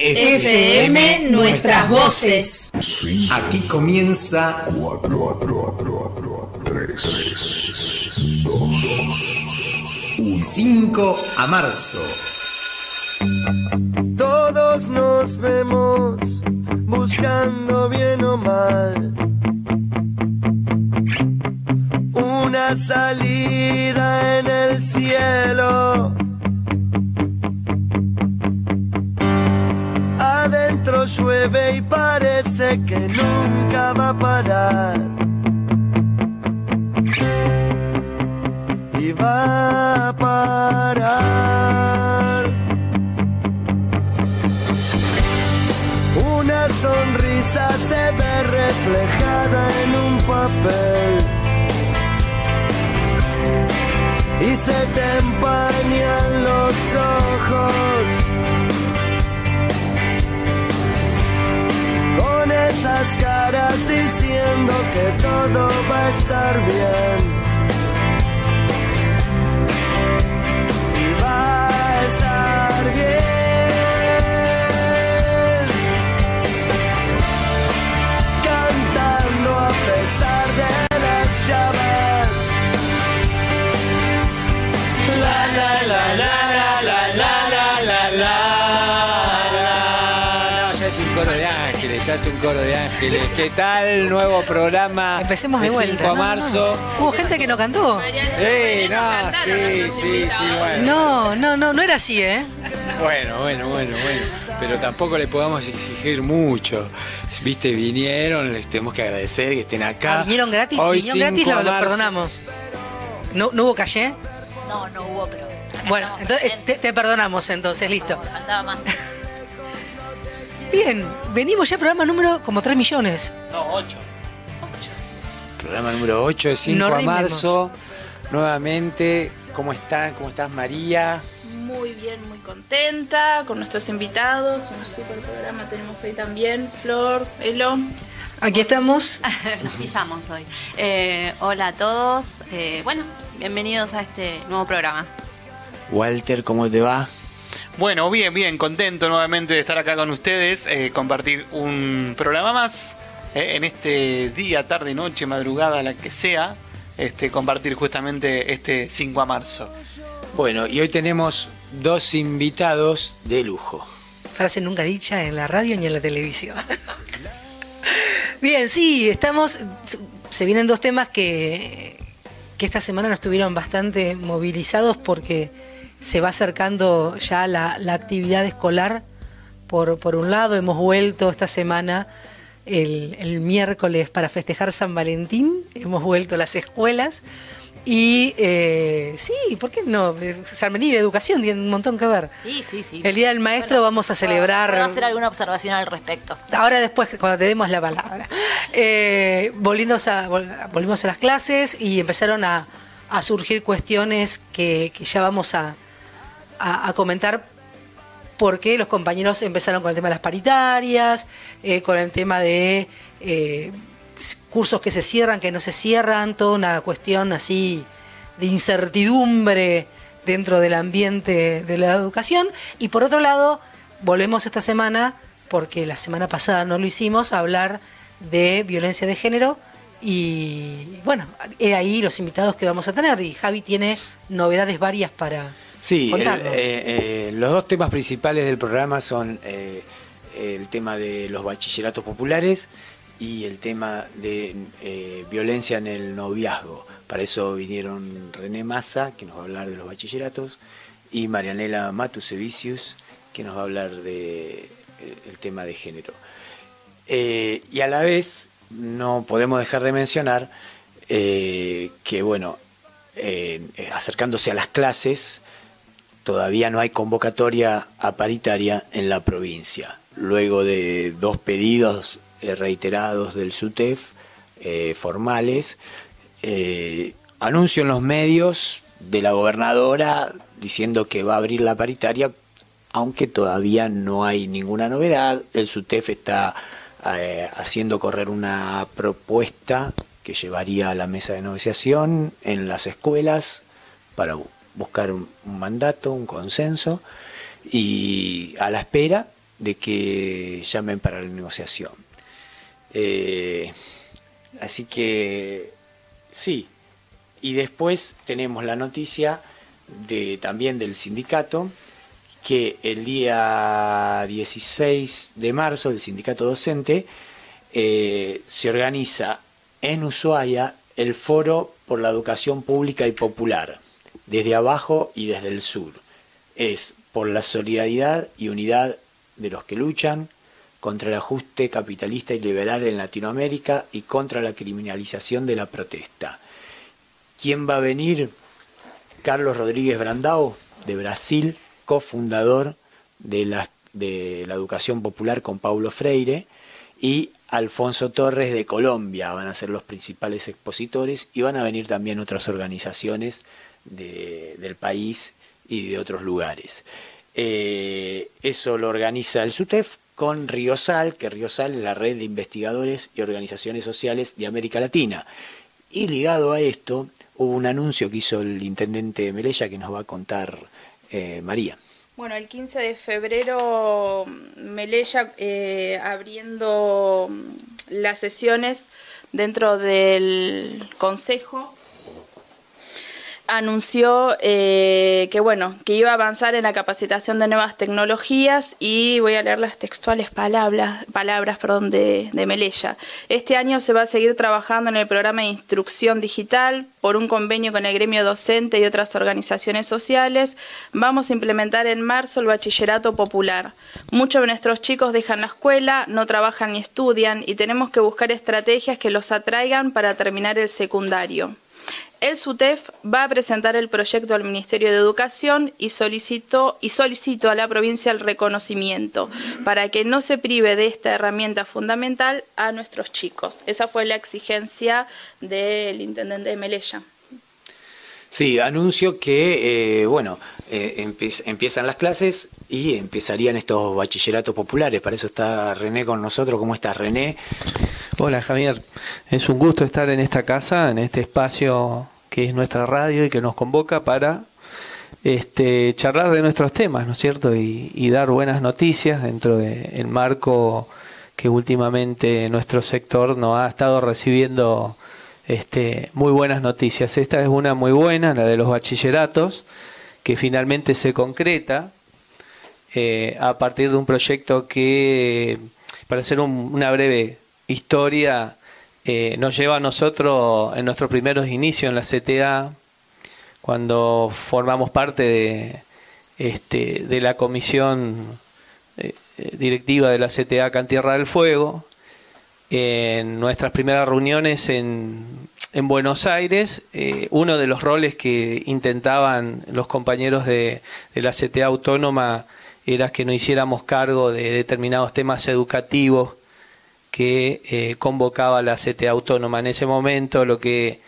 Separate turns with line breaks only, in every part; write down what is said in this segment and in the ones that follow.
FM Nuestras Voces.
Aquí comienza
4, 4, 4, 3, 2,
5 a marzo.
Todos nos vemos buscando bien o mal una salida en el cielo. Llueve y parece que nunca va a parar. Y va a parar. Una sonrisa se ve reflejada en un papel. Y se te empañan los ojos. Esas caras diciendo que todo va a estar bien.
Ángeles, ya es un coro de ángeles. ¿Qué tal? Nuevo programa.
Empecemos de vuelta.
5 a
No, no,
marzo.
no. Hubo gente que no cantó.
¡Eh! No, sí, sí, sí, bueno.
No, no, no, no era así, ¿eh?
Bueno, bueno, bueno, bueno. Pero tampoco le podamos exigir mucho. Viste, vinieron, les tenemos que agradecer que estén acá.
Ah, ¿Vinieron gratis?
Hoy
vinieron gratis,
5
lo, perdonamos. ¿No, ¿No hubo calle?
No, no hubo, pero.
Bueno, entonces te, te perdonamos entonces, listo.
Faltaba más.
Bien, venimos ya al programa número como 3 millones.
Programa número 8 de 5
Nos
a marzo. Nuevamente, ¿cómo están? ¿Cómo estás, María?
Muy bien, muy contenta con nuestros invitados. Un super programa tenemos hoy también. Flor, Elo.
Aquí estamos.
Nos pisamos hoy. Eh, hola a todos. Eh, bueno, bienvenidos a este nuevo programa.
Walter, ¿cómo te va?
Bueno, bien, bien, contento nuevamente de estar acá con ustedes, eh, compartir un programa más eh, en este día, tarde, noche, madrugada, la que sea, este, compartir justamente este 5 a marzo.
Bueno, y hoy tenemos dos invitados de lujo.
Frase nunca dicha en la radio ni en la televisión. Bien, sí, estamos. Se vienen dos temas que, que esta semana nos estuvieron bastante movilizados porque se va acercando ya la, la actividad escolar. Por, por un lado, hemos vuelto esta semana el, el miércoles para festejar San Valentín, hemos vuelto a las escuelas. Y eh, sí, ¿por qué no? San Valentín y la educación tienen un montón que ver.
Sí, sí, sí.
El Día del Maestro
Bueno,
vamos a celebrar.
¿Puedo hacer alguna observación al respecto?
Ahora después, cuando te demos la palabra. Eh, volvimos, a, vol- volvimos a las clases y empezaron a, a surgir cuestiones que, que ya vamos a, a- comentar porque los compañeros empezaron con el tema de las paritarias, eh, con el tema de eh, cursos que se cierran, que no se cierran, toda una cuestión así de incertidumbre dentro del ambiente de la educación. Y por otro lado, volvemos esta semana, porque la semana pasada no lo hicimos, a hablar de violencia de género. Y bueno, he ahí los invitados que vamos a tener. Y Javi tiene novedades varias para
Sí, el- eh, eh, los dos temas principales del programa son eh, el tema de los bachilleratos populares y el tema de violencia en el noviazgo. Para eso vinieron René Massa, que nos va a hablar de los bachilleratos, y Marianela Matusevicius, que nos va a hablar de el tema de género. Y a la vez no podemos dejar de mencionar que, bueno, acercándose a las clases, todavía no hay convocatoria a paritaria en la provincia. Luego de dos pedidos eh, reiterados del SUTEF, eh, formales, eh, anuncio en los medios de la gobernadora diciendo que va a abrir la paritaria, aunque todavía no hay ninguna novedad. El SUTEF está haciendo correr una propuesta que llevaría a la mesa de negociación en las escuelas para buscar un, mandato, un consenso, y a la espera de que llamen para la negociación. Eh, así que sí, y después tenemos la noticia de, también del sindicato que el día 16 de marzo, el sindicato docente, eh, se organiza en Ushuaia el Foro por la Educación Pública y Popular, desde abajo y desde el sur. Es por la solidaridad y unidad de los que luchan contra el ajuste capitalista y liberal en Latinoamérica y contra la criminalización de la protesta. ¿Quién va a venir? Carlos Rodríguez Brandao, de Brasil, cofundador de la, de la educación popular con Paulo Freire, y Alfonso Torres de Colombia van a ser los principales expositores y van a venir también otras organizaciones del país y de otros lugares. Eh, eso lo organiza el SUTEF con Riosal, que Riosal es la red de investigadores y organizaciones sociales de América Latina. Y ligado a esto, hubo un anuncio que hizo el intendente Melella que nos va a contar eh, María.
Bueno, el 15 de febrero Melella eh, abriendo las sesiones dentro del Consejo anunció eh, que bueno que iba a avanzar en la capacitación de nuevas tecnologías y voy a leer las textuales palabras palabras perdón de, de Melella. Este año se va a seguir trabajando en el programa de instrucción digital por un convenio con el gremio docente y otras organizaciones sociales. Vamos a implementar en marzo el bachillerato popular. Muchos de nuestros chicos dejan la escuela, no trabajan ni estudian y tenemos que buscar estrategias que los atraigan para terminar el secundario. El SUTEF va a presentar el proyecto al Ministerio de Educación y solicitó, y solicito a la provincia el reconocimiento para que no se prive de esta herramienta fundamental a nuestros chicos. Esa fue la exigencia del intendente de Melella.
Sí, anuncio que, eh, bueno, eh, empiezan las clases y empezarían estos bachilleratos populares. Para eso está René con nosotros. ¿Cómo estás, René?
Hola, Javier. Es un gusto estar en esta casa, en este espacio que es nuestra radio y que nos convoca para este, charlar de nuestros temas, ¿no es cierto? Y, dar buenas noticias dentro del marco que últimamente nuestro sector nos ha estado recibiendo este, muy buenas noticias. Esta es una muy buena, la de los bachilleratos, que finalmente se concreta eh, a partir de un proyecto que, para hacer una breve historia, eh, nos lleva a nosotros en nuestros primeros inicios en la CTA, cuando formamos parte de, este, la comisión eh, directiva de la CTA Cantierra del Fuego, en nuestras primeras reuniones en, en Buenos Aires, eh, uno de los roles que intentaban los compañeros de, la CTA autónoma era que no hiciéramos cargo de determinados temas educativos que eh, convocaba la CTA autónoma. En ese momento, lo que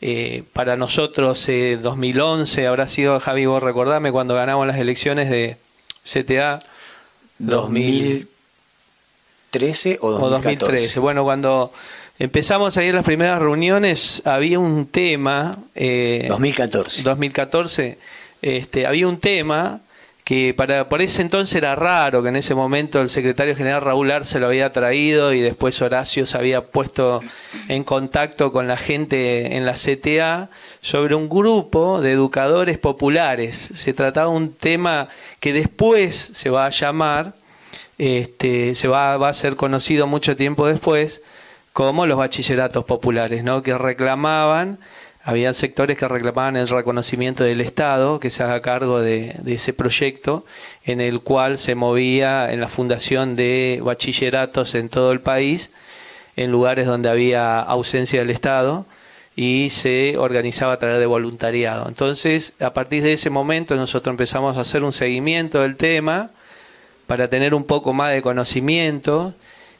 eh, para nosotros 2011 habrá sido, Javi, vos recordame, cuando ganamos las elecciones de CTA 2000
2013 o 2013.
Bueno, cuando empezamos a ir a las primeras reuniones, había un tema.
2014.
2014. Este, había un tema que para por ese entonces era raro que en ese momento el secretario general Raúl Arce lo había traído y después Horacio se había puesto en contacto con la gente en la CTA sobre un grupo de educadores populares. Se trataba de un tema que después se va a llamar este, se va, va a ser conocido mucho tiempo después como los bachilleratos populares, ¿no? que reclamaban, había sectores que reclamaban el reconocimiento del Estado, que se haga cargo de, ese proyecto, en el cual se movía en la fundación de bachilleratos en todo el país, en lugares donde había ausencia del Estado, y se organizaba a través de voluntariado. Entonces, a partir de ese momento nosotros empezamos a hacer un seguimiento del tema, para tener un poco más de conocimiento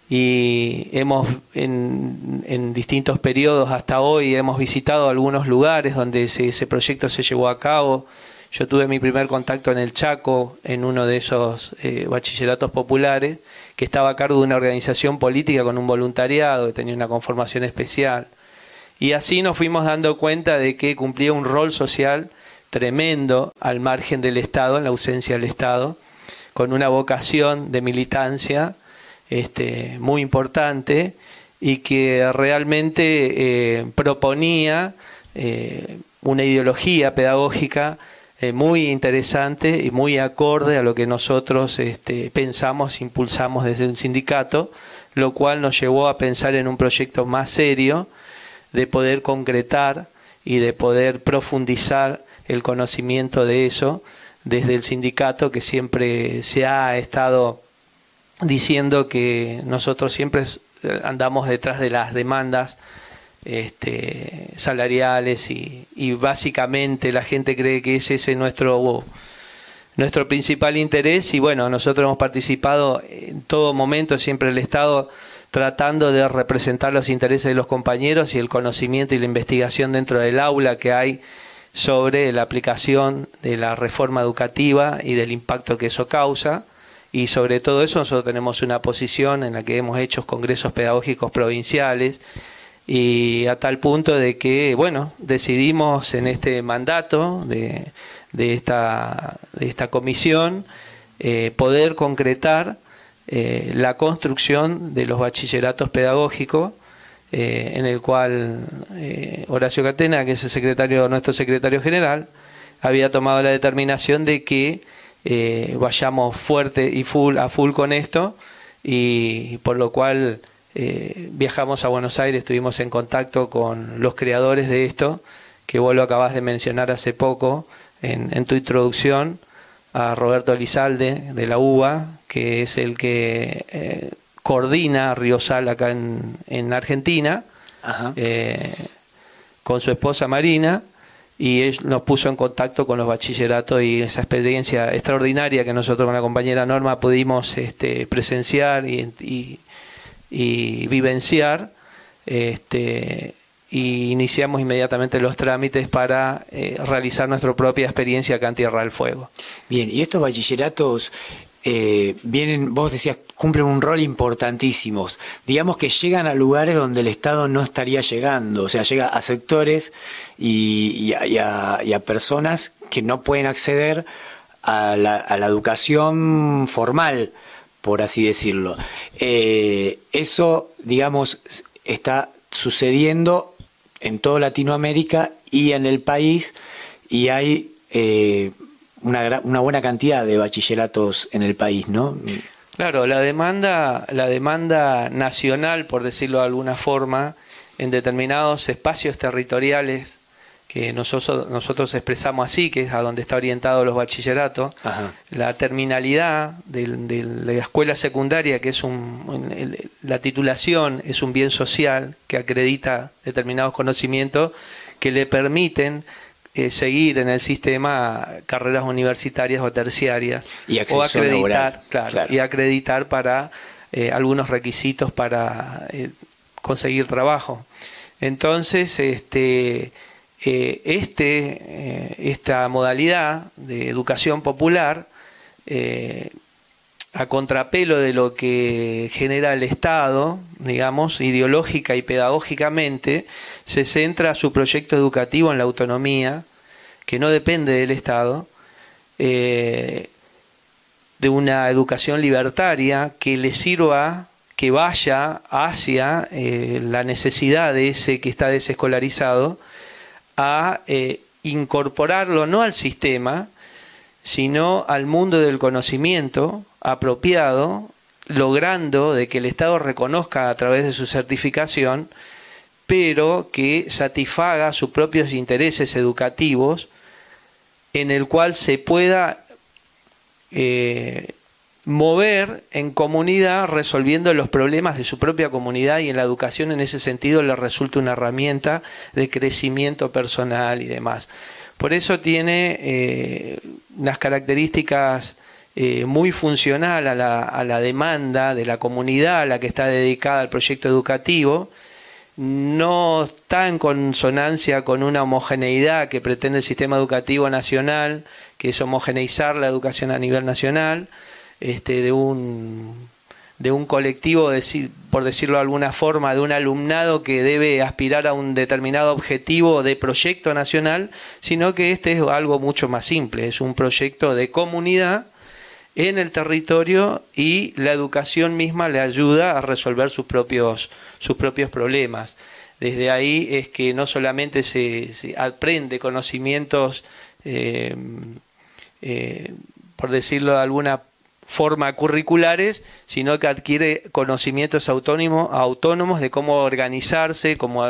y hemos en, distintos periodos hasta hoy hemos visitado algunos lugares donde ese, proyecto se llevó a cabo. Yo tuve mi primer contacto en el Chaco, en uno de esos eh, bachilleratos populares, que estaba a cargo de una organización política con un voluntariado, que tenía una conformación especial. Y así nos fuimos dando cuenta de que cumplía un rol social tremendo al margen del Estado, en la ausencia del Estado, con una vocación de militancia este, muy importante y que realmente eh, proponía eh, una ideología pedagógica eh, muy interesante y muy acorde a lo que nosotros este, pensamos, impulsamos desde el sindicato, lo cual nos llevó a pensar en un proyecto más serio de poder concretar y de poder profundizar el conocimiento de eso desde el sindicato que siempre se ha estado diciendo que nosotros siempre eh, andamos detrás de las demandas este, salariales y, básicamente la gente cree que ese es nuestro, nuestro principal interés y bueno, nosotros hemos participado en todo momento, siempre el Estado tratando de representar los intereses de los compañeros y el conocimiento y la investigación dentro del aula que hay sobre la aplicación de la reforma educativa y del impacto que eso causa. Y sobre todo eso nosotros tenemos una posición en la que hemos hecho congresos pedagógicos provinciales y a tal punto de que, bueno, decidimos en este mandato de, de, esta, de esta comisión eh, poder concretar eh, la construcción de los bachilleratos pedagógicos, eh, en el cual Horacio Catena, que es el secretario, nuestro secretario general, había tomado la determinación de que vayamos fuerte y full a full con esto, y por lo cual eh, viajamos a Buenos Aires, estuvimos en contacto con los creadores de esto, que vos lo acabas de mencionar hace poco en, tu introducción, a Roberto Lizalde de la UBA, que es el que eh, coordina Riosal acá en, Argentina, eh, con su esposa Marina, y él nos puso en contacto con los bachilleratos y esa experiencia extraordinaria que nosotros con la compañera Norma pudimos este, presenciar y y vivenciar. Este, y iniciamos inmediatamente los trámites para eh, realizar nuestra propia experiencia acá en Tierra del Fuego.
Bien, y estos bachilleratos eh, vienen, vos decías, cumplen un rol importantísimo. Digamos que llegan a lugares donde el Estado no estaría llegando, o sea, llega a sectores y, a, personas que no pueden acceder a la, educación formal por así decirlo. Eh, eso, digamos, está sucediendo en toda Latinoamérica y en el país y hay eh, una, una, buena cantidad de bachilleratos en el país, ¿no?
Claro, la demanda, la demanda nacional, por decirlo de alguna forma, en determinados espacios territoriales que nosotros, nosotros expresamos así, que es a donde está orientado los bachilleratos, la terminalidad de, la escuela secundaria, que es un, la titulación es un bien social que acredita determinados conocimientos que le permiten eh, seguir en el sistema carreras universitarias o terciarias
y
o acreditar, y acreditar para eh, algunos requisitos para eh, conseguir trabajo. Entonces, este este, esta modalidad de educación popular, a contrapelo de lo que genera el Estado, digamos, ideológica y pedagógicamente, se centra su proyecto educativo en la autonomía, que no depende del Estado, de una educación libertaria que le sirva que vaya hacia la necesidad de ese que está desescolarizado, a eh, incorporarlo no al sistema, sino al mundo del conocimiento apropiado, logrando de que el Estado reconozca a través de su certificación, pero que satisfaga sus propios intereses educativos, en el cual se pueda eh, mover en comunidad resolviendo los problemas de su propia comunidad y en la educación en ese sentido le resulta una herramienta de crecimiento personal y demás. Por eso tiene eh, unas características eh, muy funcional a la, a la demanda de la comunidad a la que está dedicada al proyecto educativo, no está en consonancia con una homogeneidad que pretende el sistema educativo nacional, que es homogeneizar la educación a nivel nacional, este, de un de un colectivo, por decirlo de alguna forma, de un alumnado que debe aspirar a un determinado objetivo de proyecto nacional, sino que este es algo mucho más simple, es un proyecto de comunidad en el territorio y la educación misma le ayuda a resolver sus propios, sus propios problemas. Desde ahí es que no solamente se, aprende conocimientos, eh, eh, por decirlo de alguna forma curriculares, sino que adquiere conocimientos autónomos, autónomos de cómo organizarse, cómo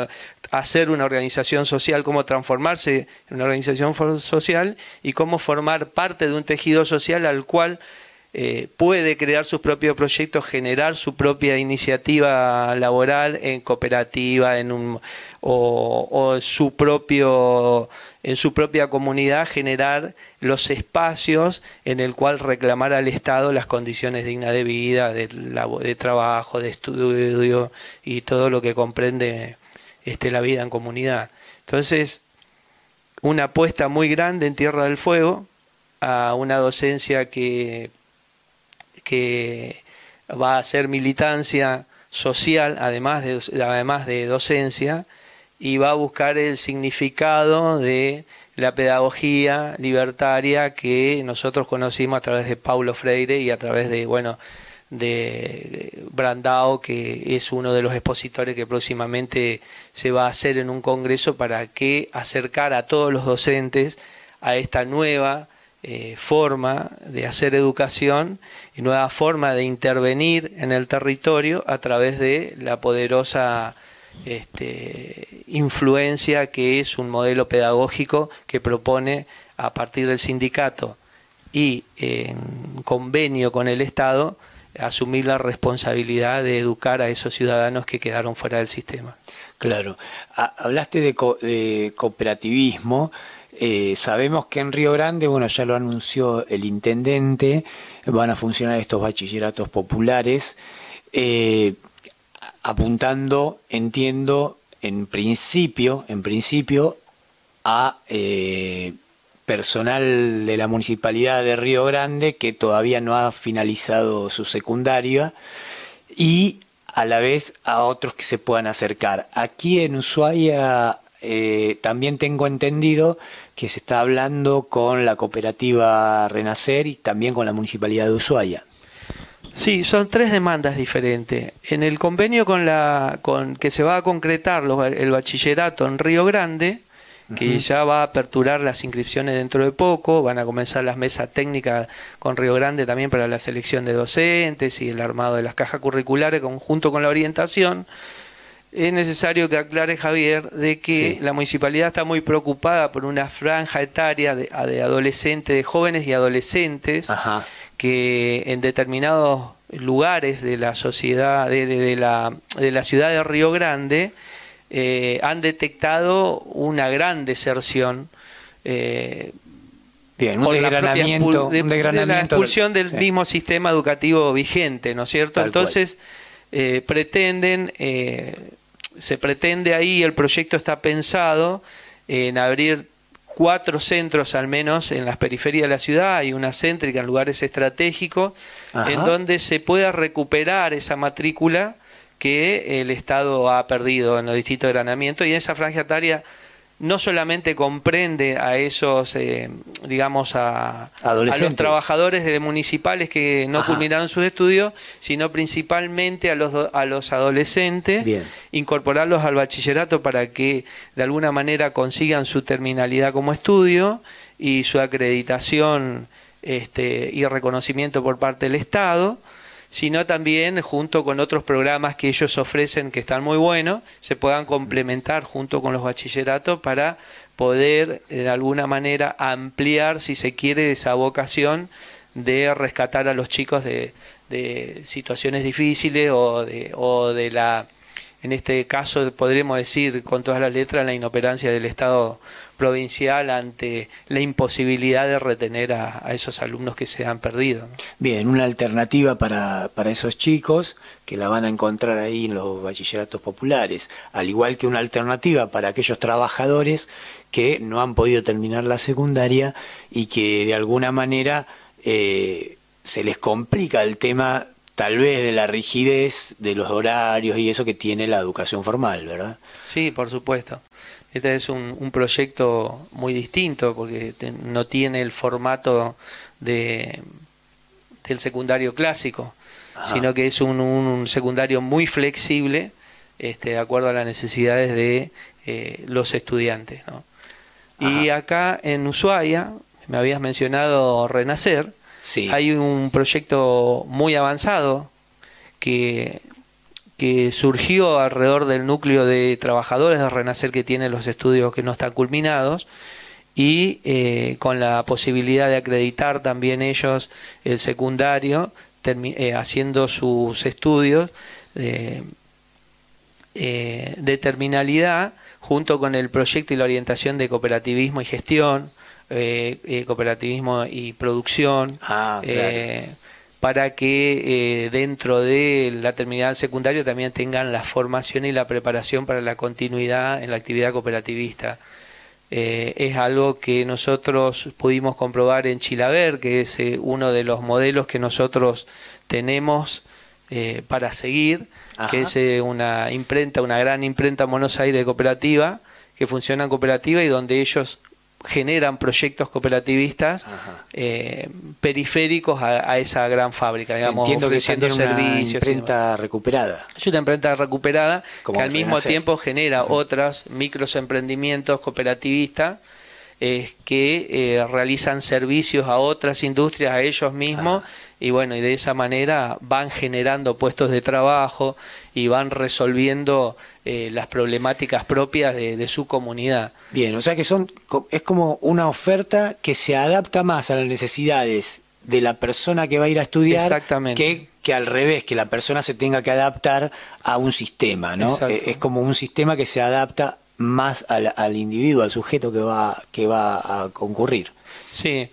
hacer una organización social, cómo transformarse en una organización social y cómo formar parte de un tejido social al cual eh, puede crear sus propios proyectos, generar su propia iniciativa laboral en cooperativa, en un o, su propio en su propia comunidad generar los espacios en el cual reclamar al Estado las condiciones dignas de vida, de, de trabajo, de estudio y todo lo que comprende este, la vida en comunidad. Entonces, una apuesta muy grande en Tierra del Fuego a una docencia que, que va a ser militancia social, además de, además de docencia, y va a buscar el significado de la pedagogía libertaria que nosotros conocimos a través de Paulo Freire y a través de, bueno, de Brandao, que es uno de los expositores que próximamente se va a hacer en un congreso para que acercar a todos los docentes a esta nueva eh, forma de hacer educación y nueva forma de intervenir en el territorio a través de la poderosa este, influencia que es un modelo pedagógico que propone a partir del sindicato y en convenio con el Estado asumir la responsabilidad de educar a esos ciudadanos que quedaron fuera del sistema.
Claro, hablaste de, cooperativismo. Eh, sabemos que en Río Grande, bueno, ya lo anunció el intendente, van a funcionar estos bachilleratos populares. Eh, apuntando, entiendo, en principio, en principio, a eh, personal de la municipalidad de Río Grande que todavía no ha finalizado su secundaria y a la vez a otros que se puedan acercar. Aquí en Ushuaia eh, también tengo entendido que se está hablando con la cooperativa Renacer y también con la municipalidad de Ushuaia.
Sí, son tres demandas diferentes. En el convenio con la con que se va a concretar el bachillerato en Río Grande, que ya va a aperturar las inscripciones dentro de poco, van a comenzar las mesas técnicas con Río Grande también para la selección de docentes y el armado de las cajas curriculares junto con la orientación. Es necesario que aclare Javier de que la municipalidad está muy preocupada por una franja etaria de, de adolescentes, de jóvenes y adolescentes. Ajá que en determinados lugares de la sociedad, de, la, de la ciudad de Río Grande, eh, han detectado una gran deserción.
Eh, Bien, un desgranamiento,
de, la expulsión del mismo sistema educativo vigente, ¿no es cierto? Entonces, eh, pretenden, se pretende ahí, el proyecto está pensado en abrir cuatro centros al menos en las periferias de la ciudad, hay una céntrica en lugares estratégicos, en donde se pueda recuperar esa matrícula que el Estado ha perdido en los distintos granamientos y esa franja etaria no solamente comprende a esos, eh, digamos, a, los trabajadores de municipales que no culminaron sus estudios, sino principalmente a los, a los adolescentes, incorporarlos al bachillerato para que de alguna manera consigan su terminalidad como estudio y su acreditación este, y reconocimiento por parte del Estado sino también junto con otros programas que ellos ofrecen que están muy buenos, se puedan complementar junto con los bachilleratos para poder de alguna manera ampliar, si se quiere, esa vocación de rescatar a los chicos de, situaciones difíciles o de, o de la, en este caso podremos decir con todas las letras, la inoperancia del Estado provincial ante la imposibilidad de retener a, esos alumnos que se han perdido.
Bien, una alternativa para, para esos chicos que la van a encontrar ahí en los bachilleratos populares, al igual que una alternativa para aquellos trabajadores que no han podido terminar la secundaria y que de alguna manera eh, se les complica el tema tal vez de la rigidez de los horarios y eso que tiene la educación formal, ¿verdad?
Sí, por supuesto. Este es un, proyecto muy distinto porque no tiene el formato de, del secundario clásico, sino que es un, un secundario muy flexible, este, de acuerdo a las necesidades de eh, los estudiantes. ¿no? Y acá en Ushuaia, me habías mencionado Renacer,
Sí.
hay un proyecto muy avanzado que, que surgió alrededor del núcleo de trabajadores de Renacer que tiene los estudios que no están culminados y eh, con la posibilidad de acreditar también ellos el secundario eh, haciendo sus estudios eh, de terminalidad junto con el proyecto y la orientación de cooperativismo y gestión, eh, eh, cooperativismo y producción,
Ah, claro.
eh, para que dentro de la terminal secundaria también tengan la formación y la preparación para la continuidad en la actividad cooperativista. Eh, es algo que nosotros pudimos comprobar en Chilaver, que es eh, uno de los modelos que nosotros tenemos eh, para seguir,
Ajá.
que es una imprenta, una gran imprenta en Buenos Aires cooperativa, que funciona en cooperativa y donde ellos generan proyectos cooperativistas eh, periféricos a, a esa gran fábrica, digamos,
Entiendo que
ofreciendo
una
servicios. demás.
imprenta recuperada.
Es una imprenta recuperada
Como
que al mismo tiempo genera otros micros emprendimientos cooperativistas eh, que eh, realizan servicios a otras industrias, a ellos mismos, y bueno, y de esa manera van generando puestos de trabajo y van resolviendo eh, las problemáticas propias de, de su comunidad.
Bien, o sea que son es como una oferta que se adapta más a las necesidades de la persona que va a ir a estudiar
Exactamente.
que, que al revés, que la persona se tenga que adaptar a un sistema, ¿no?
Exacto.
Eh, Es como un sistema que se adapta más al, al individuo, al sujeto que va, que va a concurrir.
Sí.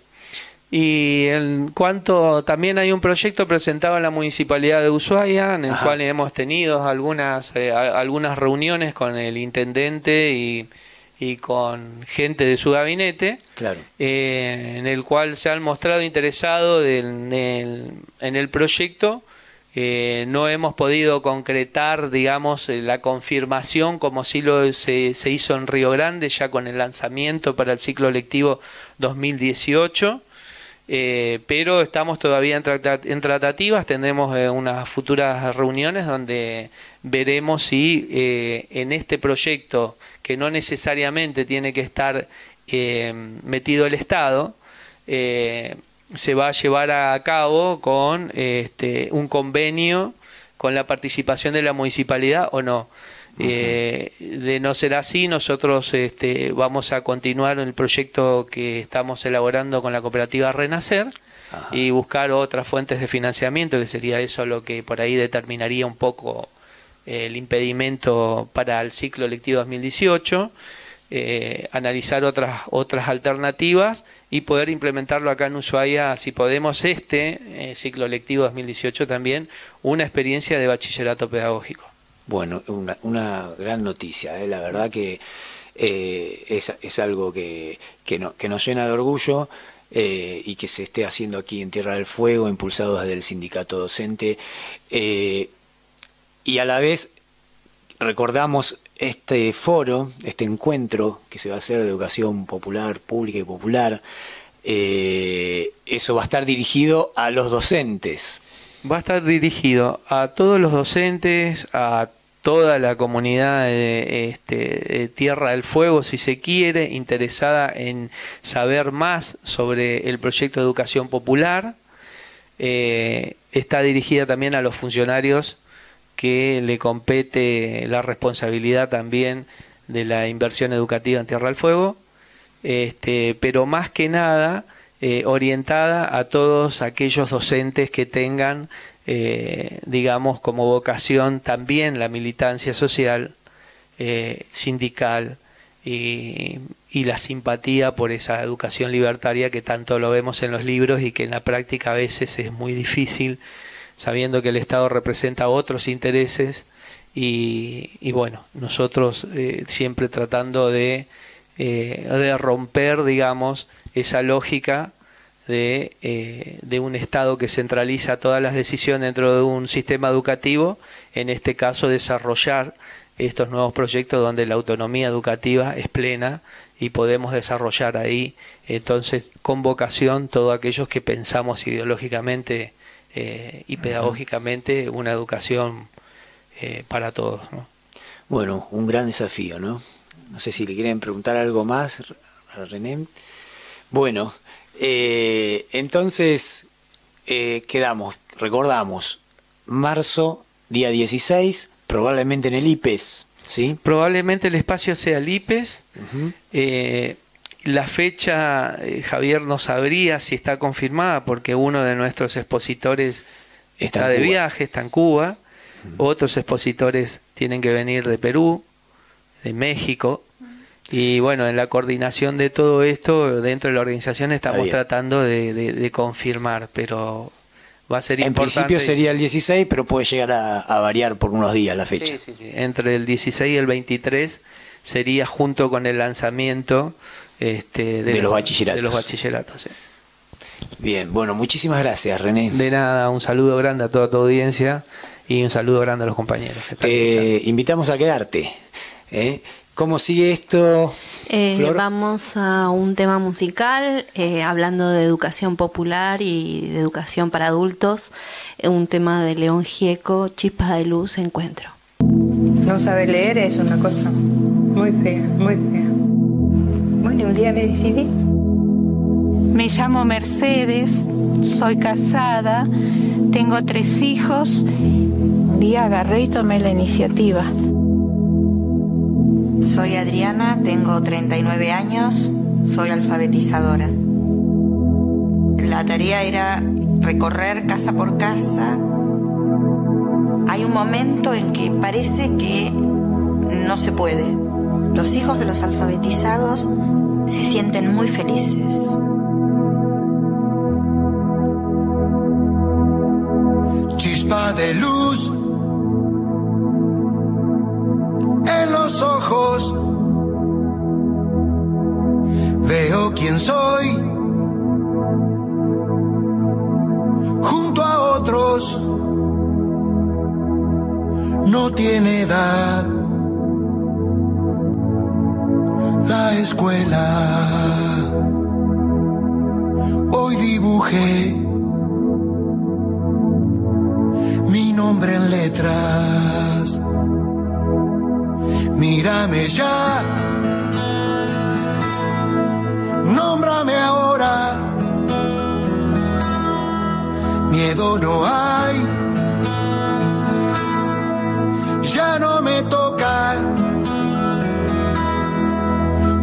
Y en cuanto también hay un proyecto presentado en la municipalidad de Ushuaia, en el
Ajá.
cual hemos tenido algunas eh, a- algunas reuniones con el intendente y, y con gente de su gabinete,
Claro.
eh, en el cual se han mostrado interesados en, el, en el proyecto. Eh, no hemos podido concretar, digamos, la confirmación como sí lo se, se hizo en Río Grande, ya con el lanzamiento para el ciclo lectivo 2018. Eh, pero estamos todavía en, en tratativas, tendremos eh, unas futuras reuniones donde veremos si eh, en este proyecto, que no necesariamente tiene que estar eh, metido el Estado, eh, se va a llevar a cabo con este, un convenio con la participación de la municipalidad o no. Eh, de no ser así, nosotros este, vamos a continuar el proyecto que estamos elaborando con la cooperativa Renacer y buscar otras fuentes de financiamiento, que sería eso lo que por ahí determinaría un poco el impedimento para el ciclo lectivo 2018, eh, analizar otras, otras alternativas y poder implementarlo acá en Ushuaia, si podemos, este eh, ciclo lectivo 2018 también, una experiencia de bachillerato pedagógico.
Bueno, una, una gran noticia, ¿eh? la verdad que eh, es, algo que, que, no- nos llena de orgullo eh, y que se esté haciendo aquí en Tierra del Fuego, impulsado desde el sindicato docente. eh, y a la vez recordamos este foro, este encuentro que se va a hacer de educación popular, pública y popular. eso va a estar dirigido a los docentes.
Va a estar dirigido a todos los docentes, a toda la comunidad de, este, de Tierra del Fuego, si se quiere, interesada en saber más sobre el proyecto de educación popular. Eh, está dirigida también a los funcionarios que le compete la responsabilidad también de la inversión educativa en Tierra del Fuego, este, pero más que nada eh, orientada a todos aquellos docentes que tengan, eh, digamos, como vocación también la militancia social, eh, sindical y, la simpatía por esa educación libertaria que tanto lo vemos en los libros y que en la práctica a veces es muy difícil, sabiendo que el Estado representa otros intereses. Y, bueno, nosotros siempre tratando de romper, digamos, esa lógica de, eh, de un Estado que centraliza todas las decisiones dentro de un sistema educativo, en este caso desarrollar estos nuevos proyectos donde la autonomía educativa es plena y podemos desarrollar ahí entonces con vocación todos aquellos que pensamos ideológicamente eh, y pedagógicamente una educación eh, para todos. ¿no?
Bueno, un gran desafío, ¿no? No sé si le quieren preguntar algo más a René. Bueno, eh, entonces eh, quedamos, recordamos, marzo, día 16, probablemente en el IPES, ¿sí?
Probablemente el espacio sea el IPES. Eh, la fecha, eh, Javier no sabría si está confirmada porque uno de nuestros expositores
Está
de
Cuba.
viaje, está en Cuba. Otros expositores tienen que venir de Perú, de México. Y bueno, en la coordinación de todo esto, dentro de la organización estamos tratando de, de- de confirmar, pero va a ser
En
importante.
principio sería el 16, pero puede llegar a, a variar por unos días la fecha.
Sí, sí, sí. Entre el 16 y el 23 sería junto con el lanzamiento este,
De
las-
los bachilleratos.
De los bachilleratos, sí.
Bien, bueno, muchísimas gracias, René.
De nada, un saludo grande a toda tu audiencia y un saludo grande a los compañeros. que están escuchando.
Te invitamos a quedarte. ¿eh? ¿Cómo sigue esto?
Eh,
Flor?
vamos a un tema musical, eh, hablando de educación popular y de educación para adultos, eh, un tema de León Gieco, Chispas de Luz, Encuentro.
No saber leer es una cosa muy fea, muy fea. Bueno, un día me decidí.
Me llamo Mercedes, soy casada, tengo tres hijos. Un día agarré y tomé la iniciativa.
Soy Adriana, tengo 39 años, soy alfabetizadora. La tarea era recorrer casa por casa. Hay un momento en que parece que no se puede. Los hijos de los alfabetizados se sienten muy felices.
chispa de luz Veo quién soy junto a otros. No tiene edad la escuela. Hoy dibujé mi nombre en letras. Mírame ya, nómbrame ahora. Miedo no hay, ya no me toca.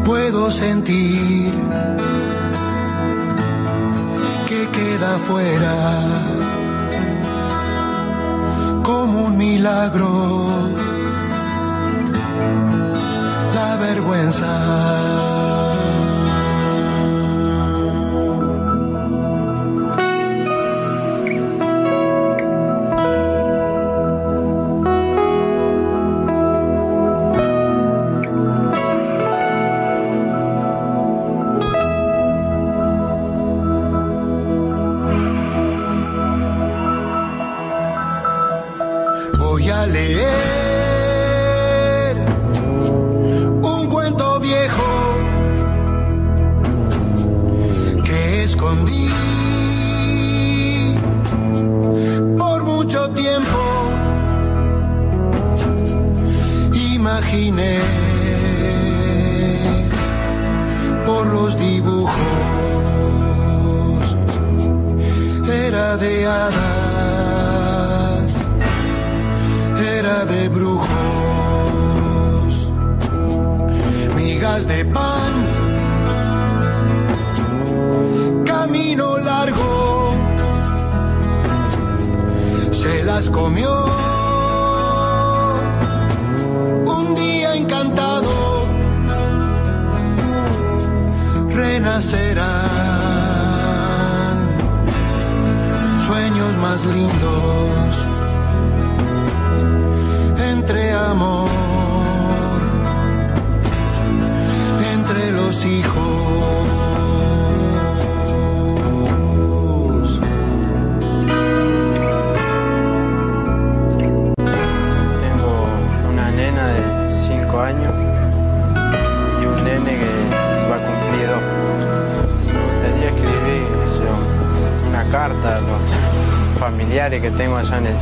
Puedo sentir que queda fuera como un milagro. Vergüenza.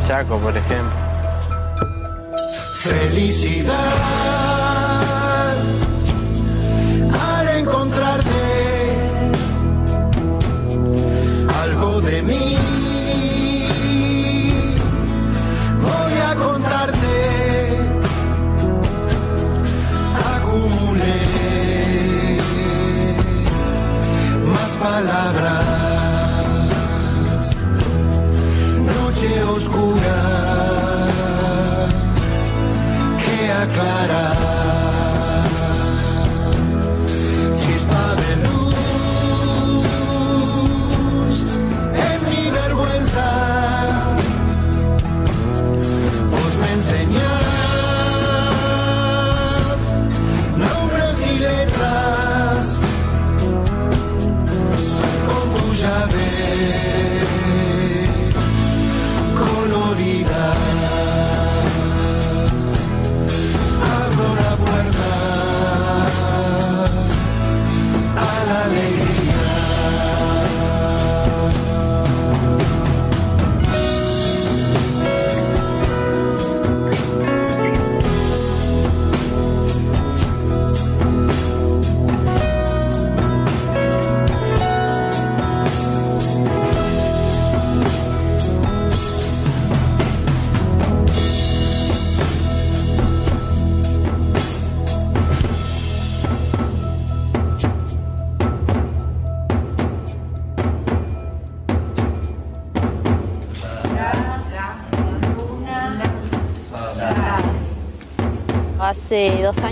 Chaco, por ejemplo.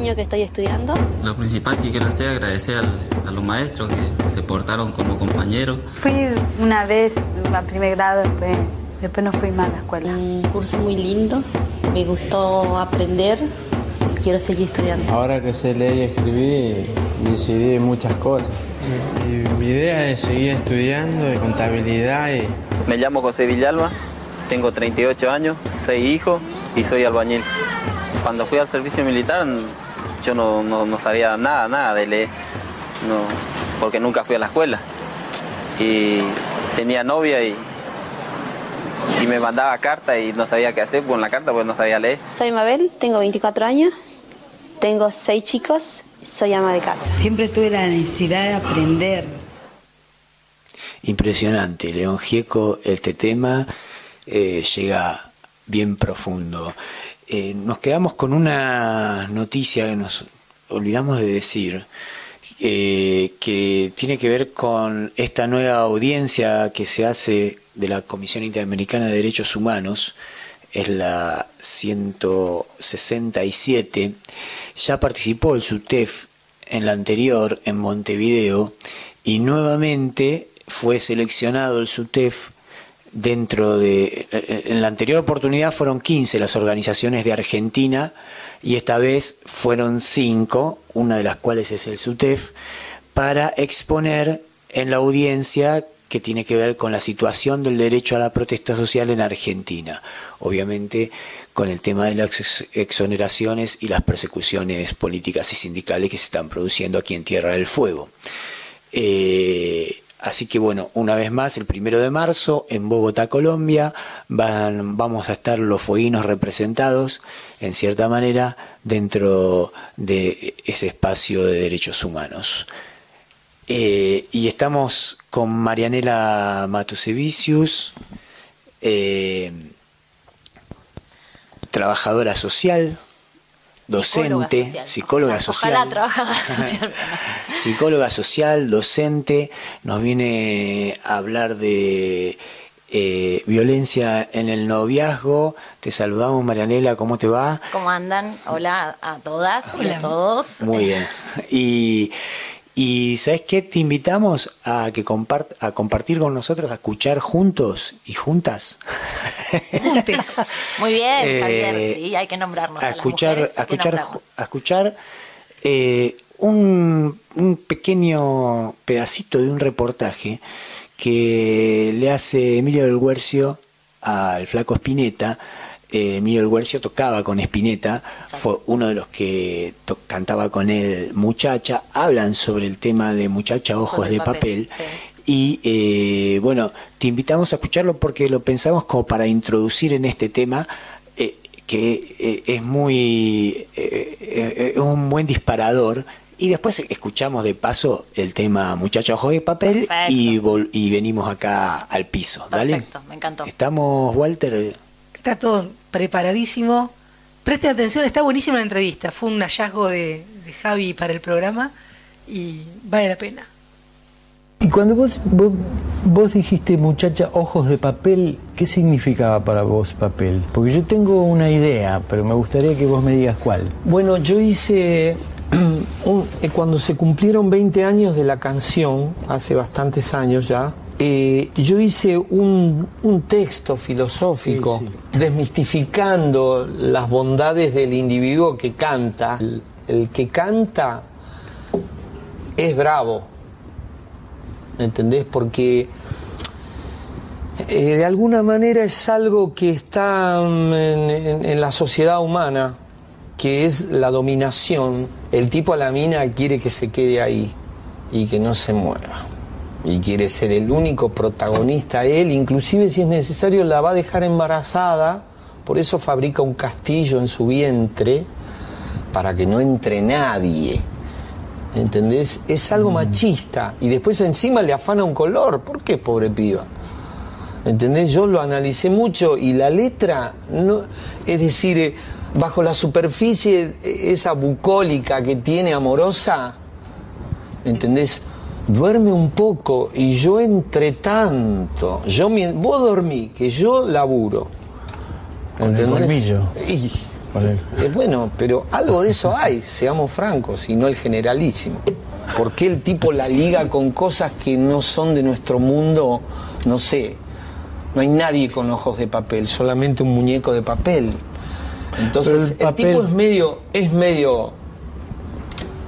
Años que estoy estudiando.
Lo principal que quiero hacer es agradecer al- a los maestros que se portaron como compañeros.
Fui una vez, a primer grado, después, después no fui más a la escuela.
Un curso muy lindo, me gustó aprender y quiero seguir estudiando.
Ahora que sé leer y escribir, decidí muchas cosas. Y mi idea es seguir estudiando de contabilidad y
Me llamo José Villalba, tengo 38 años, 6 hijos y soy albañil. Cuando fui al servicio militar yo no, no- no sabía nada, nada de leer, no, porque nunca fui a la escuela. Y tenía novia y, y me mandaba cartas y no sabía qué hacer con la carta porque no sabía leer.
Soy Mabel, tengo 24 años, tengo seis chicos, soy ama de casa.
Siempre tuve la necesidad de aprender.
Impresionante, León Gieco, este tema eh, llega bien profundo. Eh, nos quedamos con una noticia que nos olvidamos de decir, eh, que tiene que ver con esta nueva audiencia que se hace de la Comisión Interamericana de Derechos Humanos, es la 167. Ya participó el SUTEF en la anterior, en Montevideo, y nuevamente fue seleccionado el SUTEF dentro de... En la anterior oportunidad fueron 15 las organizaciones de Argentina y esta vez fueron 5, una de las cuales es el SUTEF, para exponer en la audiencia que tiene que ver con la situación del derecho a la protesta social en Argentina. Obviamente con el tema de las ex- exoneraciones y las persecuciones políticas y sindicales que se están produciendo aquí en Tierra del Fuego. Eh, así que bueno, una vez más, el primero de marzo en Bogotá, Colombia, van, vamos a estar los fueguinos representados, en cierta manera, dentro de ese espacio de derechos humanos. Eh, y estamos con Marianela Matusevicius, eh, trabajadora social, docente, psicóloga social.
Ojalá trabajadora social.
psicóloga social, docente, nos viene a hablar de eh, violencia en el noviazgo. Te saludamos, Marianela, ¿cómo te va?
¿Cómo andan? Hola a todas y a todos.
Muy bien. Y, y ¿sabes qué? Te invitamos a que compart a compartir con nosotros, a escuchar juntos y juntas.
Juntes.
Muy bien,
Eh,
Javier. Sí, hay que nombrarnos.
a
las
escuchar,
mujeres,
a escuchar, a escuchar eh, un, un pequeño pedacito de un reportaje que le hace Emilio del Guercio al flaco Spinetta. Eh, del Guercio tocaba con Spinetta, fue uno de los que cantaba con él Muchacha. Hablan sobre el tema de Muchacha Ojos de papel. Y eh, bueno, te invitamos a escucharlo porque lo pensamos como para introducir en este tema eh, que eh, es muy eh, es un buen disparador y después escuchamos de paso el tema Muchacho Ojo de Papel y, vol- y venimos acá al piso. ¿Dale?
Perfecto, me encantó.
¿Estamos, Walter?
Está todo preparadísimo. Preste atención, está buenísima la entrevista. Fue un hallazgo de, de Javi para el programa y vale la pena.
Y cuando vos, vos, vos dijiste muchacha ojos de papel, ¿qué significaba para vos papel? Porque yo tengo una idea, pero me gustaría que vos me digas cuál.
Bueno, yo hice, un- eh, cuando se cumplieron 20 años de la canción, hace bastantes años ya, eh, yo hice un, un texto filosófico desmistificando las bondades del individuo que canta. El, el que canta es bravo, ¿entendés? Porque eh, de alguna manera es algo que está mm, en, en- en la sociedad humana, que es la dominación. El tipo a la mina quiere que se quede ahí y que no se mueva. Y quiere ser el único protagonista él, inclusive si es necesario la va a dejar embarazada, por eso fabrica un castillo en su vientre para que no entre nadie. ¿Entendés? Es algo machista. Y después encima le afana un color. ¿Por qué, pobre piba? ¿Entendés? Yo lo analicé mucho y la letra, no, es decir, eh, bajo la superficie, eh, esa bucólica que tiene amorosa, ¿entendés? Duerme un poco y yo entre tanto, yo, vos dormí, que yo laburo.
Colmillo.
Y- eh, bueno, pero algo de eso hay, seamos francos, y no el generalísimo. ¿Por qué el tipo la liga con cosas que no son de nuestro mundo? No sé. No hay nadie con ojos de papel, solamente un muñeco de papel. Entonces,
el
el, tipo es medio, es medio,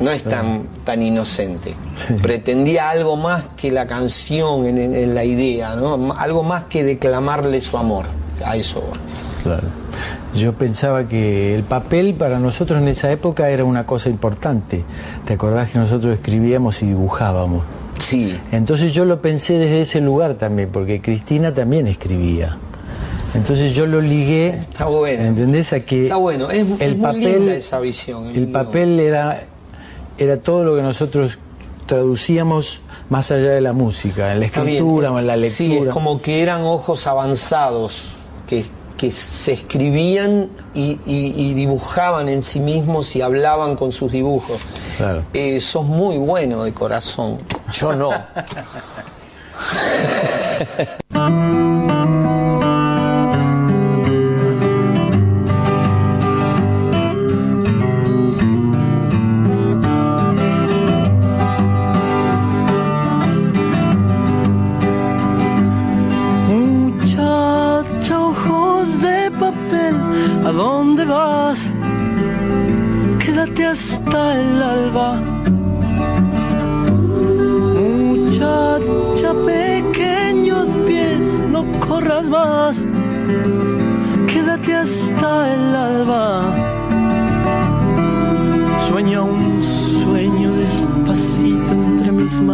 no es tan, tan inocente. Pretendía algo más que la canción en, en- la idea, ¿no? Algo más que declamarle su amor. A eso.
Claro. Yo pensaba que el papel para nosotros en esa época era una cosa importante. ¿Te acordás que nosotros escribíamos y dibujábamos?
Sí.
Entonces yo lo pensé desde ese lugar también, porque Cristina también escribía. Entonces yo lo ligué.
Está bueno.
¿Entendés? A que
Está bueno, es, muy linda esa visión.
el papel era, era todo lo que nosotros traducíamos más allá de la música, en la escritura o en la lectura.
Sí, es como que eran ojos avanzados que, que se escribían y, y- y dibujaban en sí mismos y hablaban con sus dibujos.
Claro.
Eh, sos muy bueno de corazón. Yo no.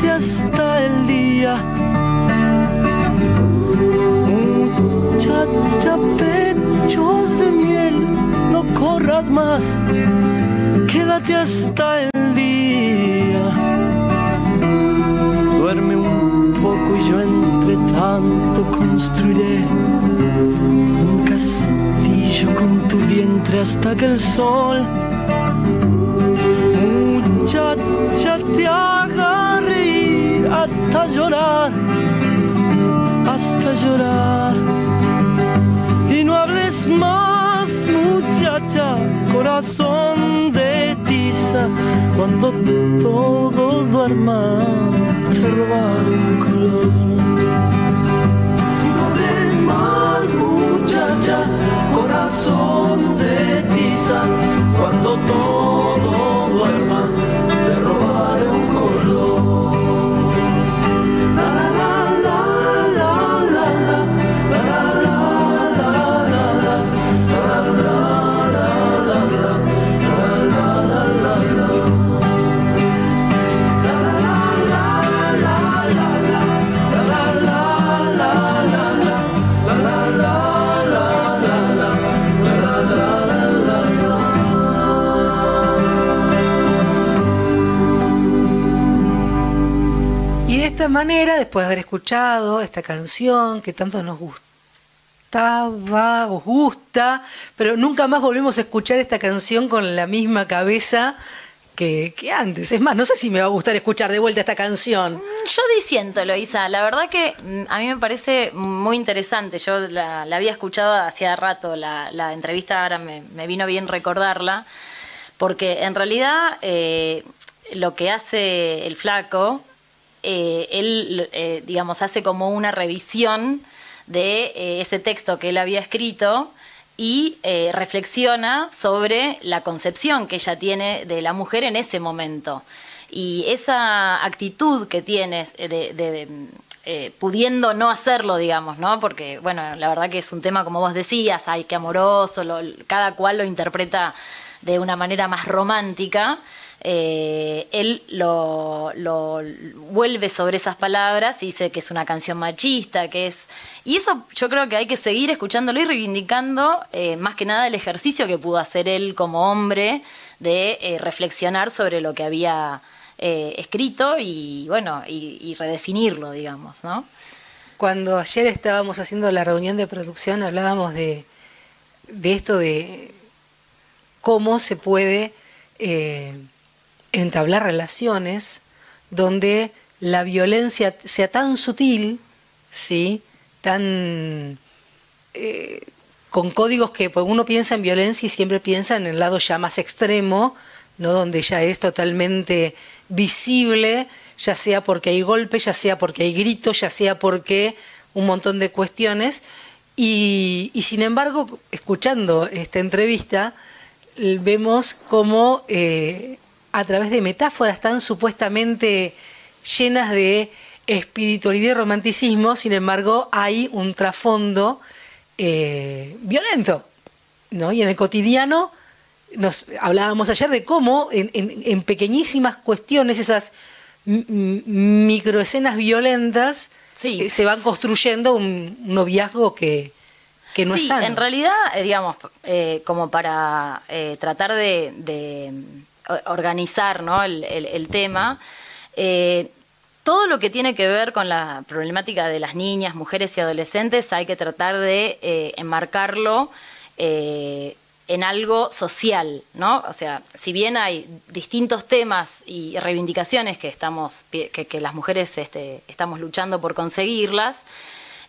Quédate hasta el día. Muchacha, pechos de miel, no corras más, quédate hasta el día. Duerme un poco y yo entre tanto construiré un castillo con tu vientre hasta que el sol hasta llorar, hasta llorar. Y no hables más, muchacha, corazón de tiza, cuando todo duerma, te robaré un color. Y no hables más, muchacha, corazón de tiza, cuando todo
esta manera, después de haber escuchado esta canción que tanto nos gustaba, os gusta, pero nunca más volvemos a escuchar esta canción con la misma cabeza que, antes. Es más, no sé si me va a gustar escuchar de vuelta esta canción.
Yo disiento, Loisa. La verdad que mm, a mí me parece muy interesante. Yo la, había escuchado hacía rato, la, entrevista ahora me, me vino bien recordarla, porque en realidad eh, lo que hace el flaco, eh, él, eh, digamos, hace como una revisión de eh, ese texto que él había escrito y eh, reflexiona sobre la concepción que ella tiene de la mujer en ese momento. Y esa actitud que tienes de, pudiendo no hacerlo, digamos, ¿no? Porque, bueno, la verdad que es un tema, como vos decías, ay, qué amoroso, lo- cada cual lo interpreta de una manera más romántica. eh, él lo, vuelve sobre esas palabras y dice que es una canción machista, que es... Y eso yo creo que hay que seguir escuchándolo y reivindicando eh, más que nada el ejercicio que pudo hacer él como hombre de eh, reflexionar sobre lo que había escrito y, bueno, y, y redefinirlo, digamos, ¿no?
Cuando ayer estábamos haciendo la reunión de producción hablábamos de, de esto de cómo se puede eh, entablar relaciones donde la violencia sea tan sutil, ¿sí? tan eh, con códigos que pues, uno piensa en violencia y siempre piensa en el lado ya más extremo, ¿no? donde ya es totalmente visible, ya sea porque hay golpes, ya sea porque hay gritos, ya sea porque un montón de cuestiones. Y, sin embargo, escuchando esta entrevista, vemos cómo eh, a través de metáforas tan supuestamente llenas de espiritualidad y romanticismo, sin embargo, hay un trasfondo eh, violento. ¿no? Y en el cotidiano nos hablábamos ayer de cómo en, en- en pequeñísimas cuestiones, esas microescenas violentas, eh, se van construyendo un, un noviazgo que, que no
sí,
es sano.
en realidad, eh, digamos, eh, como para eh, tratar de, organizar ¿no? el, el- el tema, eh, todo lo que tiene que ver con la problemática de las niñas, mujeres y adolescentes hay que tratar de enmarcarlo en algo social, ¿no? O sea, si bien hay distintos temas y reivindicaciones que estamos, que, que las mujeres este, estamos luchando por conseguirlas,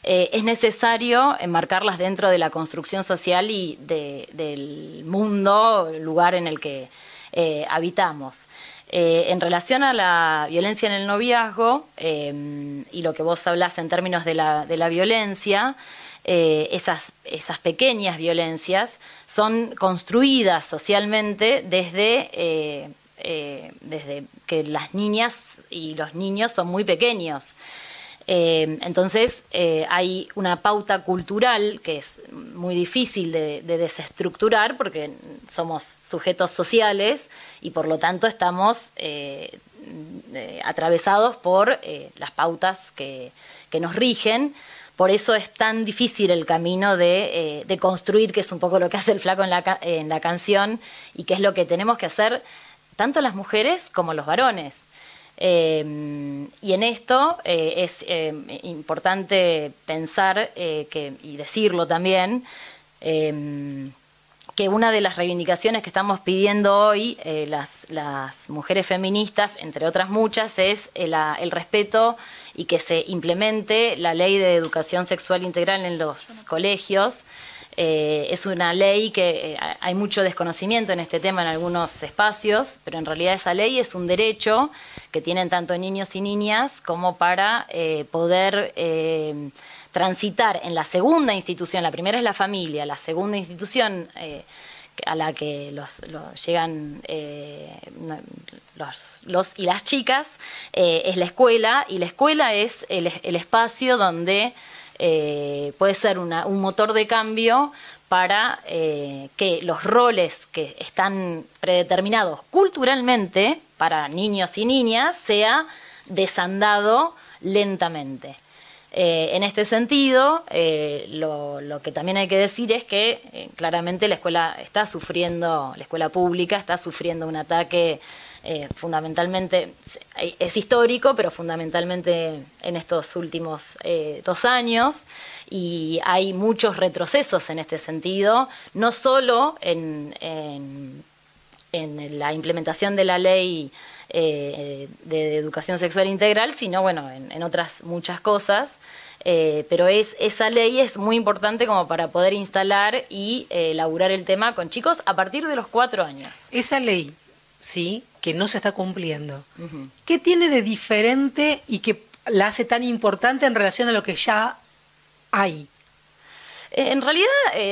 eh, es necesario enmarcarlas dentro de la construcción social y de- del mundo, el lugar en el que eh, habitamos. Eh, en relación a la violencia en el noviazgo y lo que vos hablás en términos de la, de la violencia, esas, pequeñas violencias son construidas socialmente desde, desde que las niñas y los niños son muy pequeños. Eh, entonces eh, hay una pauta cultural que es muy difícil de, de desestructurar porque somos sujetos sociales y por lo tanto estamos eh, atravesados por las pautas que, nos rigen. Por eso es tan difícil el camino de, construir, que es un poco lo que hace el flaco en la, en la canción y que es lo que tenemos que hacer tanto las mujeres como los varones. Eh, y en esto eh, es eh, importante pensar eh, que, y decirlo también, que una de las reivindicaciones que estamos pidiendo hoy las, mujeres feministas, entre otras muchas, es el, respeto y que se implemente la ley de educación sexual integral en los colegios. Eh, es una ley que eh, hay mucho desconocimiento en este tema en algunos espacios, pero en realidad esa ley es un derecho que tienen tanto niños y niñas como para poder transitar en la segunda institución, la primera es la familia, la segunda institución eh, a la que los, llegan eh, los, y las chicas eh, es la escuela y la escuela es el, espacio donde puede ser un motor de cambio para que los roles que están predeterminados culturalmente para niños y niñas sea desandado lentamente. Eh, en este sentido, eh, lo, que también hay que decir es que eh, claramente la escuela está sufriendo, la escuela pública está sufriendo un ataque fundamentalmente, es histórico, pero fundamentalmente en estos últimos dos años, y hay muchos retrocesos en este sentido, no solo en, en la implementación de la ley eh, de educación sexual integral, sino bueno, en, otras muchas cosas. Eh, pero es, esa ley es muy importante como para poder instalar y eh, elaborar el tema con chicos a partir de los cuatro años.
Esa ley, sí, que no se está cumpliendo, ¿qué tiene de diferente y que la hace tan importante en relación a lo que ya hay?
En realidad,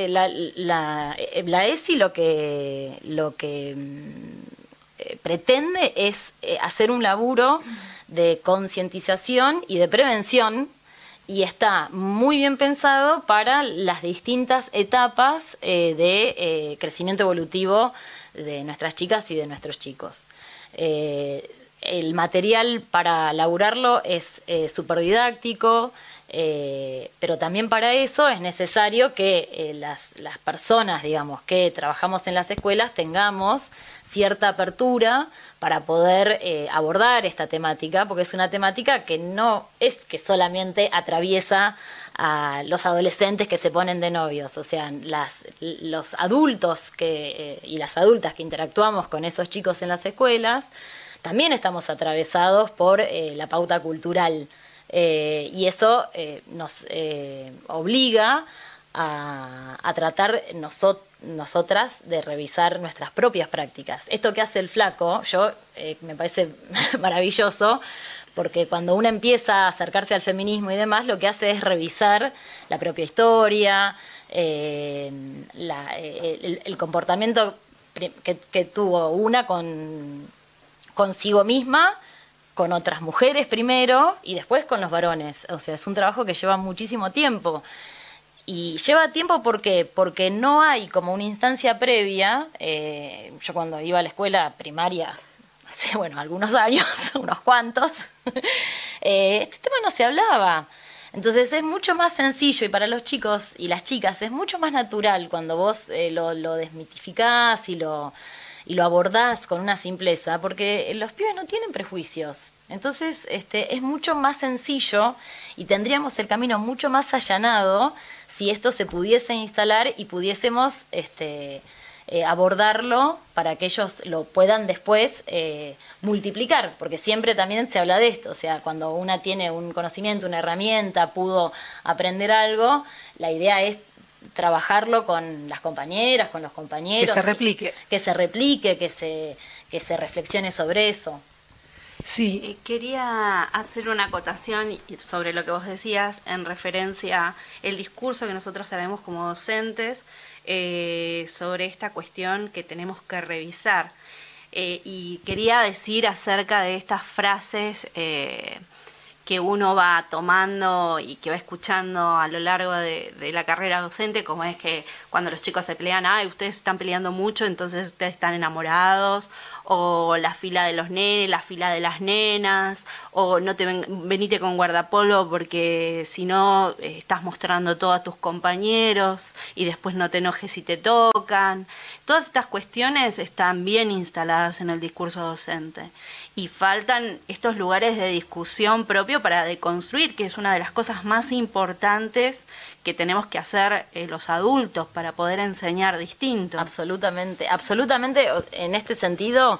la, la, la, ESI lo que, lo que mm, eh, pretende es eh, hacer un laburo de concientización y de prevención y está muy bien pensado para las distintas etapas eh, de crecimiento evolutivo de nuestras chicas y de nuestros chicos. El material para laburarlo es súper didáctico, pero también para eso es necesario que las, las, personas, digamos, que trabajamos en las escuelas tengamos cierta apertura para poder eh, abordar esta temática, porque es una temática que no es que solamente atraviesa a los adolescentes que se ponen de novios, o sea, los adultos eh, y las adultas que interactuamos con esos chicos en las escuelas, también estamos atravesados por eh, la pauta cultural. y eso nos obliga a, tratar nosotras de revisar nuestras propias prácticas. Esto que hace el flaco, yo eh, me parece maravilloso, porque cuando uno empieza a acercarse al feminismo y demás, lo que hace es revisar la propia historia, eh, eh, el, comportamiento que, tuvo una con consigo misma, con otras mujeres primero y después con los varones. O sea, es un trabajo que lleva muchísimo tiempo. Y lleva tiempo porque, porque no hay como una instancia previa. Eh, yo cuando iba a la escuela primaria, bueno, algunos años, unos cuantos, eh, este tema no se hablaba. Entonces es mucho más sencillo y para los chicos y las chicas es mucho más natural cuando vos eh, lo, lo desmitificás y lo, y lo abordás con una simpleza, porque los pibes no tienen prejuicios. Entonces este, es mucho más sencillo y tendríamos el camino mucho más allanado si esto se pudiese instalar y pudiésemos este, eh, abordarlo para que ellos lo puedan después eh, multiplicar, porque siempre también se habla de esto, o sea, cuando una tiene un conocimiento, una herramienta, pudo aprender algo, la idea es trabajarlo con las compañeras, con los compañeros.
Que se replique.
Que se replique, que se, que se reflexione sobre eso.
Sí. Eh, quería hacer una acotación sobre lo que vos decías en referencia al discurso que nosotros tenemos como docentes eh, sobre esta cuestión que tenemos que revisar. Eh, y quería decir acerca de estas frases que uno va tomando y que va escuchando a lo largo de, la carrera docente, como es que cuando los chicos se pelean, ay, ustedes están peleando mucho, entonces ustedes están enamorados, o la fila de los nenes, la fila de las nenas, o no te ven, venite con guardapolvo porque si no eh, estás mostrando todo a tus compañeros y después no te enojes si te tocan. Todas estas cuestiones están bien instaladas en el discurso docente y faltan estos lugares de discusión propio para deconstruir, que es una de las cosas más importantes que tenemos que hacer eh, los adultos para poder enseñar distinto.
Absolutamente, absolutamente. En este sentido,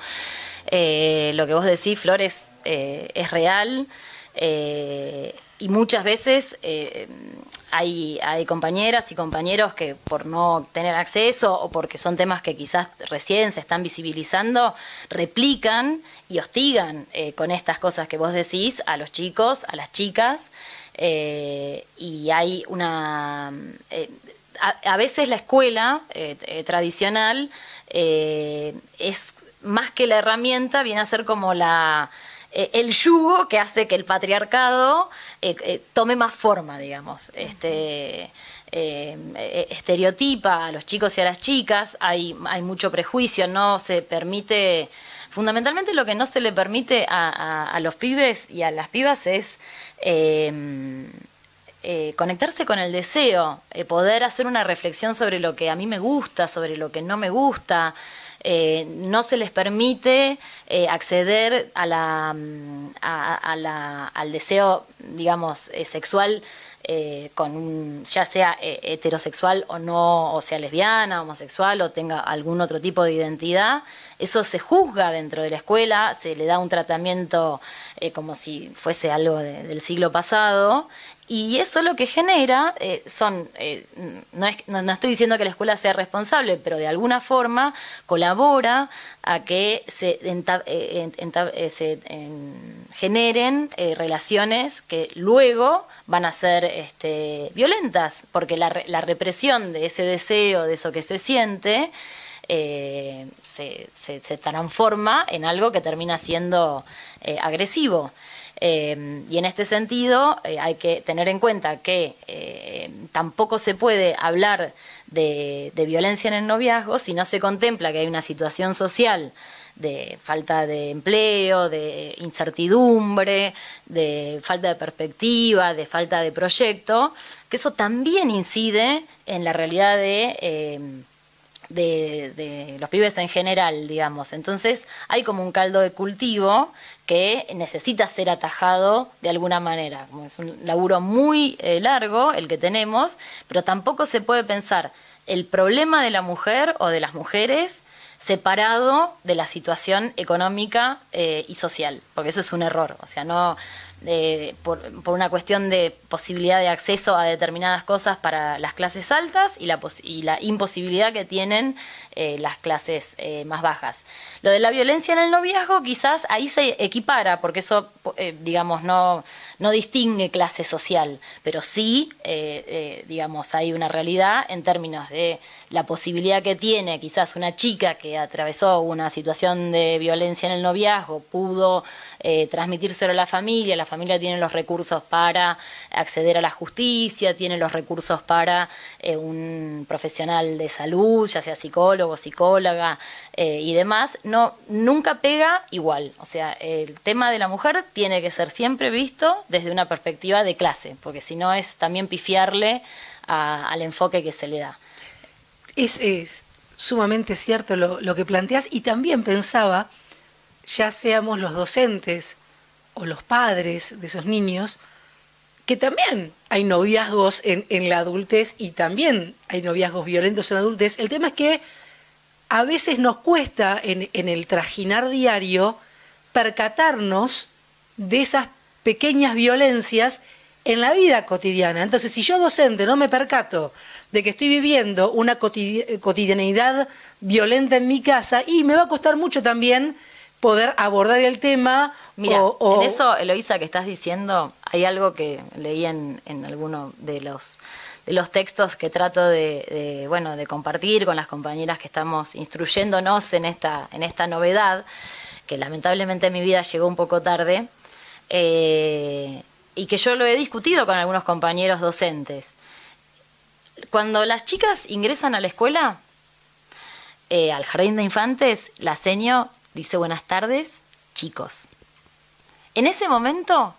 eh, lo que vos decís, Flores, eh, es real. y muchas veces hay, hay compañeras y compañeros que por no tener acceso o porque son temas que quizás recién se están visibilizando, replican y hostigan con estas cosas que vos decís a los chicos, a las chicas. Eh, y hay una... Eh, a, veces la escuela eh, tradicional es más que la herramienta, viene a ser como la el yugo que hace que el patriarcado tome más forma, digamos. Este, estereotipa a los chicos y a las chicas, hay, hay mucho prejuicio, no se permite, fundamentalmente lo que no se le permite a, a los pibes y a las pibas es Em, eh, conectarse con el deseo, eh, poder hacer una reflexión sobre lo que a mí me gusta, sobre lo que no me gusta. Eh, no se les permite acceder a la, mm, al deseo, digamos, sexual con un, ya sea heterosexual o no, o sea lesbiana, homosexual o tenga algún otro tipo de identidad, eso se juzga dentro de la escuela, se le da un tratamiento eh, como si fuese algo del siglo pasado. Y eso lo que genera eh, son, eh, no, estoy diciendo que la escuela sea responsable, pero de alguna forma colabora a que se, generen relaciones que luego van a ser este, violentas, porque la, la represión de ese deseo, de eso que se siente, eh, se, transforma en algo que termina siendo eh, agresivo. Eh, y en este sentido hay que tener en cuenta que tampoco se puede hablar de, de, violencia en el noviazgo si no se contempla que hay una situación social de falta de empleo, de incertidumbre, de falta de perspectiva, de falta de proyecto, que eso también incide en la realidad de de, los pibes en general, digamos. Entonces hay como un caldo de cultivo que necesita ser atajado de alguna manera. Es un laburo muy eh, largo el que tenemos, pero tampoco se puede pensar el problema de la mujer o de las mujeres separado de la situación económica eh, y social, porque eso es un error. O sea, no por, una cuestión de posibilidad de acceso a determinadas cosas para las clases altas y la, y la imposibilidad que tienen eh, las clases eh, más bajas. Lo de la violencia en el noviazgo quizás ahí se equipara, porque eso, eh, digamos, no, no distingue clase social, pero sí, digamos, hay una realidad en términos de la posibilidad que tiene quizás una chica que atravesó una situación de violencia en el noviazgo, pudo transmitírselo a la familia, la familia tiene los recursos para acceder a la justicia, tiene los recursos para un profesional de salud, ya sea psicólogo, psicóloga eh, y demás, no, nunca pega igual. O sea, el tema de la mujer tiene que ser siempre visto desde una perspectiva de clase, porque si no es también pifiarle al enfoque que se le da.
Es, sumamente cierto lo, que planteas y también pensaba, ya seamos los docentes o los padres de esos niños, que también hay noviazgos en, en, la adultez y también hay noviazgos violentos en la adultez. El tema es que a veces nos cuesta en, el trajinar diario percatarnos de esas pequeñas violencias en la vida cotidiana. Entonces, si yo docente no me percato de que estoy viviendo una cotidianidad violenta en mi casa, y me va a costar mucho también poder abordar el tema.
Mira, en eso, Eloisa, que estás diciendo, hay algo que leí en, en alguno de los los textos que trato de, bueno, de compartir con las compañeras que estamos instruyéndonos en esta, en esta novedad, que lamentablemente en mi vida llegó un poco tarde, eh, y que yo lo he discutido con algunos compañeros docentes. Cuando las chicas ingresan a la escuela, eh, al jardín de infantes, la seño Dice buenas tardes, chicos. En ese momento,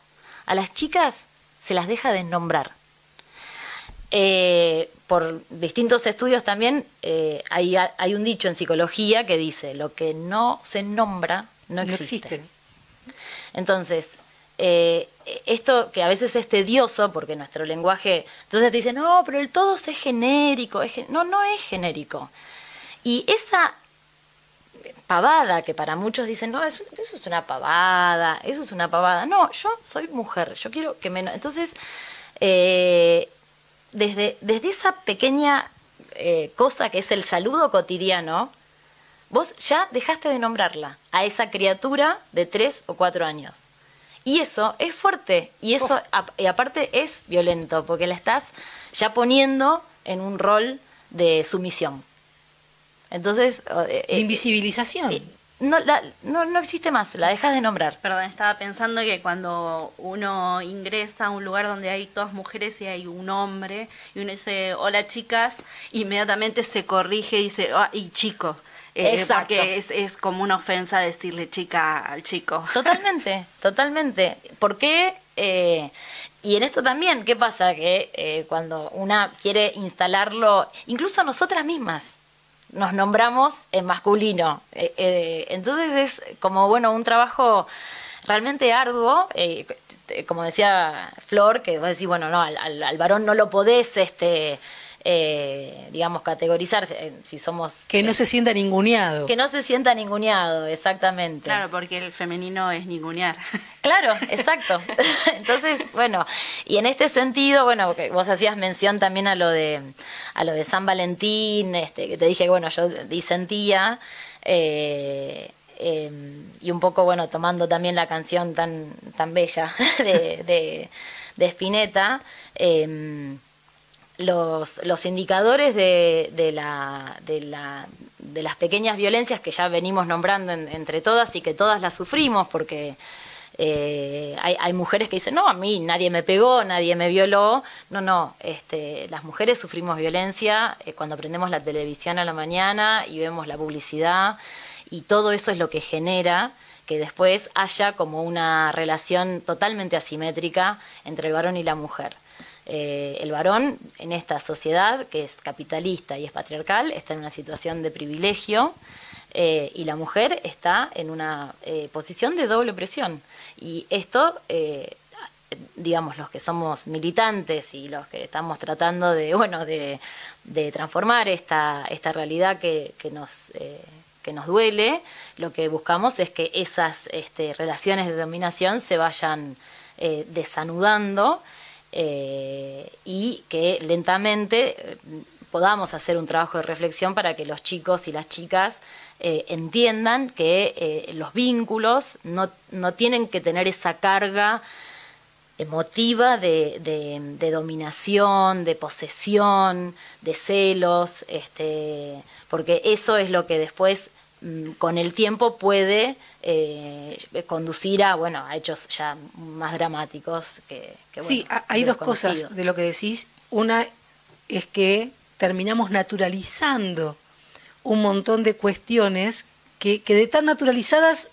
a las chicas se las deja de nombrar. Eh, por distintos estudios también eh, hay, hay, un dicho en psicología que dice, lo que no se nombra no existe. No Entonces, eh, esto que a veces es tedioso porque nuestro lenguaje, entonces te dicen, no, pero el todo es genérico, no, no es genérico. Y esa pavada que para muchos dicen, no, eso, es una pavada, eso es una pavada. No, yo soy mujer, yo quiero que menos. Entonces, eh, desde, desde esa pequeña eh, cosa que es el saludo cotidiano, vos ya dejaste de nombrarla a esa criatura de tres o cuatro años. Y eso es fuerte y eso y aparte es violento porque la estás ya poniendo en un rol de sumisión. Entonces...
Eh, de invisibilización.
no, no, no existe más, la dejas de nombrar.
Perdón, estaba pensando que cuando uno ingresa a un lugar donde hay todas mujeres y hay un hombre, y uno dice, hola chicas, inmediatamente se corrige y dice, ah, y chicos. Eh, porque es, es como una ofensa decirle chica al chico.
Totalmente, totalmente. ¿Por qué? Eh, y en esto también, ¿qué pasa? Que eh, cuando una quiere instalarlo, incluso nosotras mismas, nos nombramos en masculino. Eh, eh, entonces es como, bueno, un trabajo realmente arduo. Eh, como decía Flor, que vos decís, bueno, no, al, al, varón no lo podés, este, digamos, categorizar si somos...
Que no se sienta ninguneado.
Que no se sienta ninguneado, exactamente.
Claro, porque el femenino es ningunear.
Claro, exacto. Entonces, bueno, y en este sentido, bueno, vos hacías mención también a lo de a lo de San Valentín, este, que te dije bueno, yo disentía, eh, em, y un poco, bueno, tomando también la canción tan, tan bella de, de, de Spinetta, em, los, los indicadores de, de, la, de, la, de las pequeñas violencias que ya venimos nombrando entre todas y que todas las sufrimos porque eh, hay, hay, mujeres que dicen, no, a mí nadie me pegó, nadie me violó. No, no, este, las mujeres sufrimos violencia eh, cuando prendemos la televisión a la mañana y vemos la publicidad y todo eso es lo que genera que después haya como una relación totalmente asimétrica entre el varón y la mujer. Eh, el varón en esta sociedad que es capitalista y es patriarcal está en una situación de privilegio eh, y la mujer está en una eh, posición de doble presión. Y esto, digamos, los que somos militantes y los que estamos tratando de, bueno, de, transformar esta, esta realidad que, que nos que nos duele, lo que buscamos es que esas este, relaciones de dominación se vayan desanudando y que lentamente podamos hacer un trabajo de reflexión para que los chicos y las chicas eh, entiendan que eh, los vínculos no, no, tienen que tener esa carga emotiva de, de, dominación, de posesión, de celos, este, porque eso es lo que después con el tiempo puede eh, conducir a bueno a hechos ya más dramáticos que,
sí hay dos cosas de lo que decís una es que terminamos naturalizando un montón de cuestiones que, de tan naturalizadas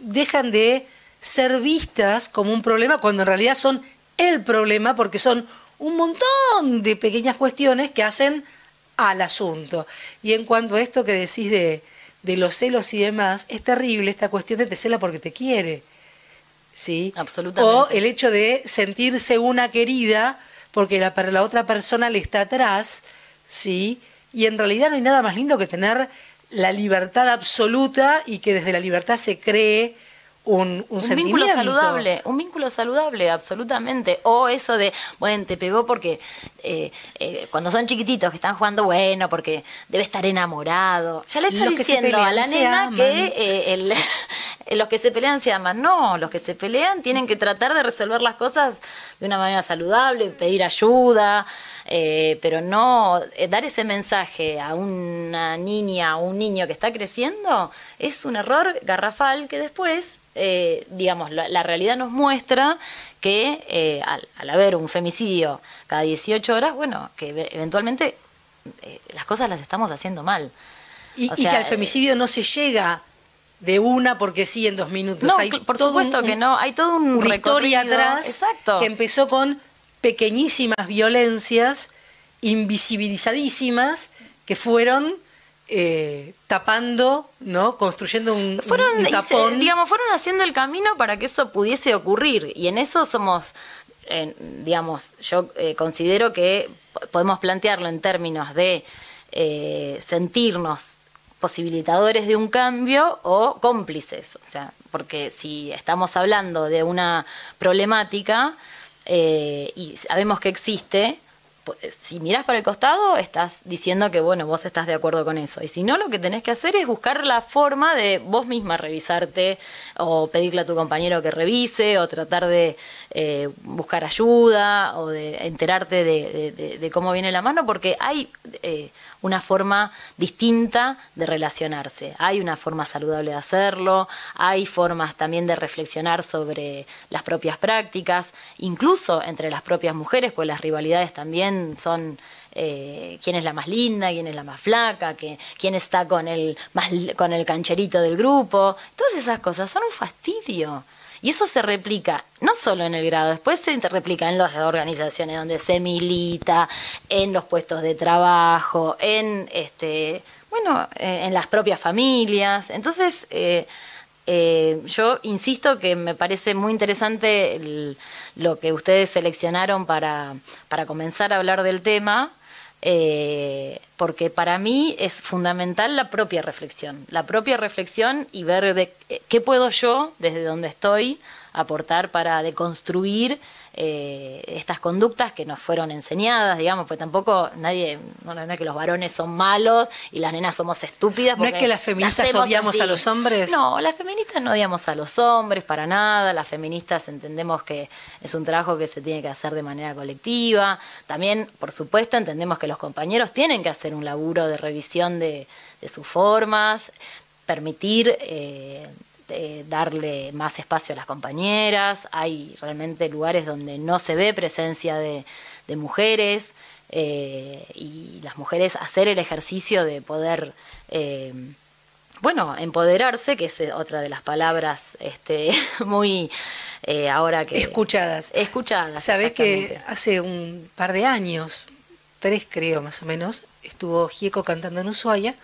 dejan de ser vistas como un problema cuando en realidad son el problema porque son un montón de pequeñas cuestiones que hacen al asunto. Y en cuanto a esto que decís de, de los celos y demás, es terrible esta cuestión de te cela porque te quiere. ¿Sí?
Absolutamente.
O el hecho de sentirse una querida porque la, la otra persona le está atrás, ¿sí? y en realidad no hay nada más lindo que tener la libertad absoluta y que desde la libertad se cree un, un, un
vínculo saludable, un vínculo saludable, absolutamente. O eso de, bueno, te pegó porque eh, eh, cuando son chiquititos que están jugando, bueno, porque debe estar enamorado. Ya le está diciendo a la nena que eh, el, los que se pelean se aman. No, los que se pelean tienen que tratar de resolver las cosas de una manera saludable, pedir ayuda. Eh, pero no eh, dar ese mensaje a una niña o un niño que está creciendo es un error garrafal que después, eh, digamos, la, realidad nos muestra que al, haber un femicidio cada 18 horas, bueno, que eventualmente las cosas las estamos haciendo mal.
Y, que al femicidio no se llega de una porque sí en dos minutos.
No,
hay
por
todo
supuesto
un-
que no, hay todo un
una historia atrás
Exacto.
que empezó con pequeñísimas violencias invisibilizadísimas que fueron eh, tapando, ¿no? Construyendo un,
fueron,
un
y se-
tapón.
digamos, fueron haciendo el camino para que eso pudiese ocurrir. Y en eso somos, eh, digamos, yo eh, considero que po- podemos plantearlo en términos de eh, sentirnos posibilitadores de un cambio o cómplices. O sea, porque si estamos hablando de una problemática y sabemos que existe, si mirás para el costado, estás diciendo que, bueno, vos estás de acuerdo con eso. Y si no, lo que tenés que hacer es buscar la forma de vos misma revisarte o pedirle a tu compañero que revise o tratar de eh, buscar ayuda o de enterarte de, de- de- de cómo viene la mano, porque hay eh, una forma distinta de relacionarse. Hay una forma saludable de hacerlo, hay formas también de reflexionar sobre las propias prácticas, incluso entre las propias mujeres, pues las rivalidades también son eh, quién es la más linda, quién es la más flaca, quién está con el, más, con el cancherito del grupo. Todas esas cosas son un fastidio. Y eso se replica no solo en el grado, después se replica en las organizaciones donde se milita, en los puestos de trabajo, en este, bueno, eh, en las propias familias. Entonces, eh, eh, yo insisto que me parece muy interesante el- lo que ustedes seleccionaron para, para comenzar a hablar del tema, eh, porque para mí es fundamental la propia reflexión, la propia reflexión y ver de qué puedo yo, desde donde estoy, aportar para deconstruir eh, estas conductas que nos fueron enseñadas, digamos, pues tampoco nadie, no, no es que los varones son malos y las nenas somos estúpidas.
¿No es
porque
que las feministas odiamos
así.
a los hombres?
No, las feministas no odiamos a los hombres para nada, las feministas entendemos que es un trabajo que se tiene que hacer de manera colectiva, también, por supuesto, entendemos que los compañeros tienen que hacer un laburo de revisión de, de sus formas, permitir... eh, eh, darle más espacio a las compañeras, hay realmente lugares donde no se ve presencia de, de mujeres eh, y las mujeres hacer el ejercicio de poder, eh, bueno, empoderarse, que es otra de las palabras este, muy eh, ahora que...
Escuchadas.
Escuchadas.
Sabés que hace un par de años, tres creo más o menos, estuvo Gieco cantando en Ushuaia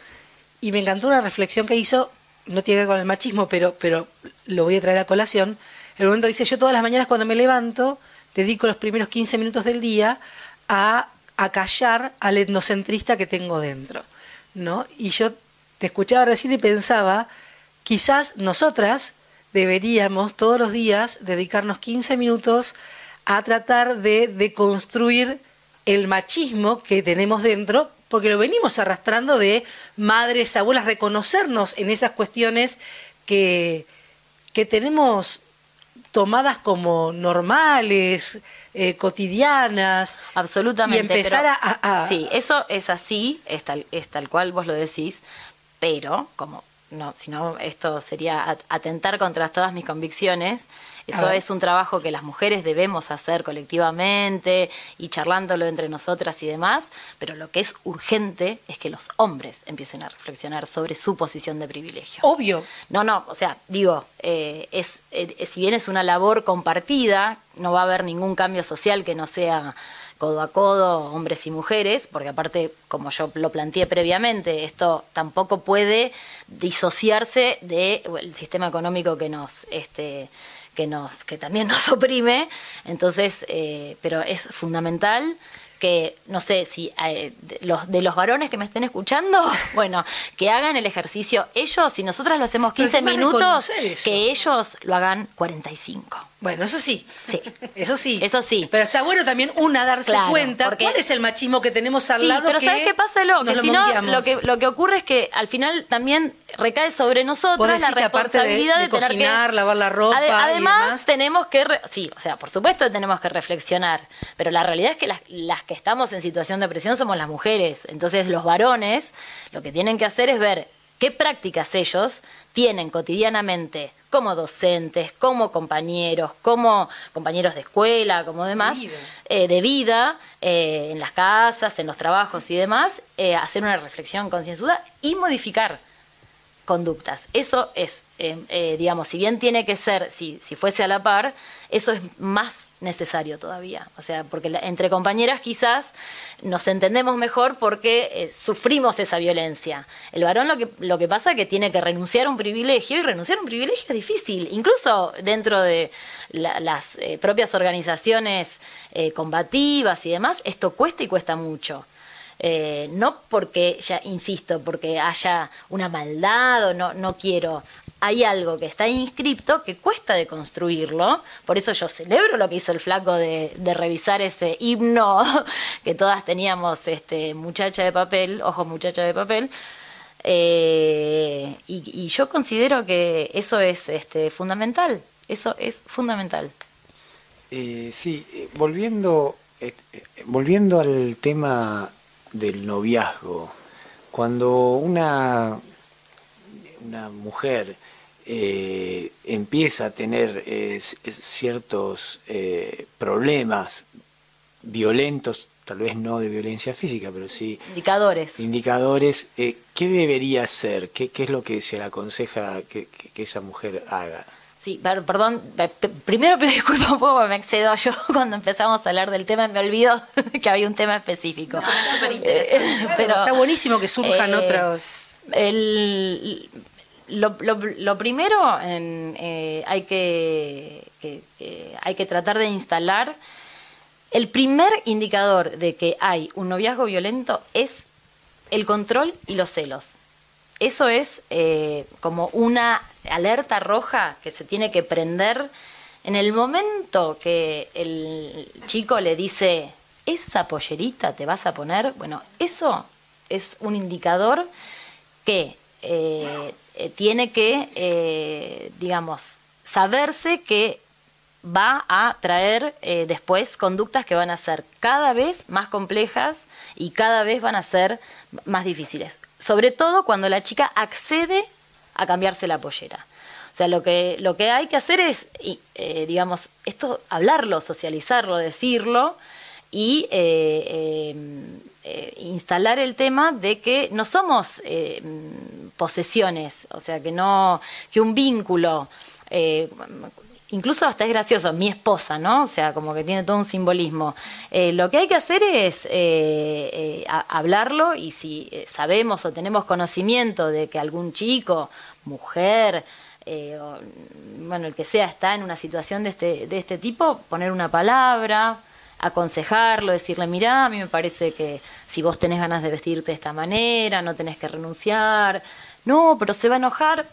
y me encantó una reflexión que hizo, no tiene que ver con el machismo, pero, pero lo voy a traer a colación. El momento dice, yo todas las mañanas cuando me levanto, dedico los primeros 15 minutos del día a, a callar al etnocentrista que tengo dentro. ¿no? Y yo te escuchaba recién y pensaba, quizás nosotras deberíamos todos los días dedicarnos 15 minutos a tratar de deconstruir el machismo que tenemos dentro, porque lo venimos arrastrando de madres, abuelas, reconocernos en esas cuestiones que, que tenemos tomadas como normales, eh, cotidianas.
Absolutamente.
Y empezar
pero-
a, a-
Sí, eso es así, es tal, es tal cual vos lo decís, pero como no, si no, esto sería at- atentar contra todas mis convicciones. Eso es un trabajo que las mujeres debemos hacer colectivamente y charlándolo entre nosotras y demás, pero lo que es urgente es que los hombres empiecen a reflexionar sobre su posición de privilegio.
Obvio.
No, no, o sea, digo, eh, es, eh, si bien es una labor compartida, no va a haber ningún cambio social que no sea codo a codo, hombres y mujeres, porque aparte, como yo lo planteé previamente, esto tampoco puede disociarse del sistema económico que nos, este, que nos, que también nos oprime. Entonces, eh, pero es fundamental que, no sé, si eh, de los, de los varones que me estén escuchando, bueno, que hagan el ejercicio ellos, si nosotras lo hacemos
Pero
15
encima
minutos, que ellos lo hagan 45.
Bueno, eso sí.
Sí.
Eso sí.
Eso sí.
Pero está bueno también una darse
Claro,
cuenta
porque-
cuál es el machismo que tenemos al
Sí,
lado.
pero
que
¿sabes qué pasa, Lo? Que si no, lo que, lo que ocurre es que al final también recae sobre
Vos
nosotras la
de-
responsabilidad
de
de, tener
cocinar,
que...
lavar la ropa y
además,
demás.
tenemos que... re- Sí, o sea, por supuesto tenemos que reflexionar, pero la realidad es que las, las que estamos en situación de presión somos las mujeres. Entonces, los varones lo que tienen que hacer es ver qué prácticas ellos tienen cotidianamente como docentes, como compañeros, como compañeros de escuela, como demás,
vida.
eh, de vida, eh, en las casas, en los trabajos y demás, eh, hacer una reflexión concienzuda y modificar conductas. Eso es eh, eh, digamos, si bien tiene que ser, si, si fuese a la par, eso es más necesario todavía. O sea, porque la- entre compañeras quizás nos entendemos mejor porque eh, sufrimos esa violencia. El varón lo que, lo que pasa es que tiene que renunciar a un privilegio y renunciar a un privilegio es difícil. Incluso dentro de la- las eh, propias organizaciones eh, combativas y demás, esto cuesta y cuesta mucho. Eh, no porque, ya insisto, porque haya una maldad o no, no quiero. Hay algo que está inscripto que cuesta de construirlo. Por eso yo celebro lo que hizo el flaco de, revisar ese himno que todas teníamos, este, muchacha de papel, ojos muchacha de papel. Eh, y, yo considero que eso es este, fundamental. Eso es fundamental.
Eh, sí, volviendo, volviendo al tema del noviazgo, cuando una, una mujer eh, empieza a tener eh, ciertos eh, problemas violentos, tal vez no de violencia física, pero sí
Indicadores.
indicadores, eh, ¿qué debería hacer? ¿Qué, qué es lo que se le aconseja que- que- que esa mujer haga?
Sí, per- perdón, pe- pe- primero pido disculpas un poco porque me excedo yo cuando empezamos a hablar del tema, me olvido que había un tema específico. Eh, pero
Está buenísimo que surjan
eh,
otros.
el- lo, lo- lo primero en, eh, hay que, que- que hay que tratar de instalar el primer indicador de que hay un noviazgo violento es el control y los celos. Eso es eh, como una alerta roja que se tiene que prender en el momento que el chico le dice, esa pollerita te vas a poner, bueno, eso es un indicador que eh, eh, tiene que, digamos, saberse que va a traer después conductas que van a ser cada vez más complejas y cada vez van a ser más difíciles. Sobre todo cuando la chica accede a cambiarse la pollera. O sea, lo que, lo que hay que hacer es, y, eh, digamos, esto, hablarlo, socializarlo, decirlo y eh, eh, instalar el tema de que no somos posesiones, o sea, que no, que un vínculo, incluso hasta es gracioso, mi esposa, ¿no? O sea, como que tiene todo un simbolismo. Eh, lo que hay que hacer es eh, eh, hablarlo y si eh, sabemos o tenemos conocimiento de que algún chico, mujer, o, bueno, el que sea, está en una situación de este, de este tipo, poner una palabra, aconsejarlo, decirle, mirá, a mí me parece que si vos tenés ganas de vestirte de esta manera, no tenés que renunciar, no, pero se va a enojar,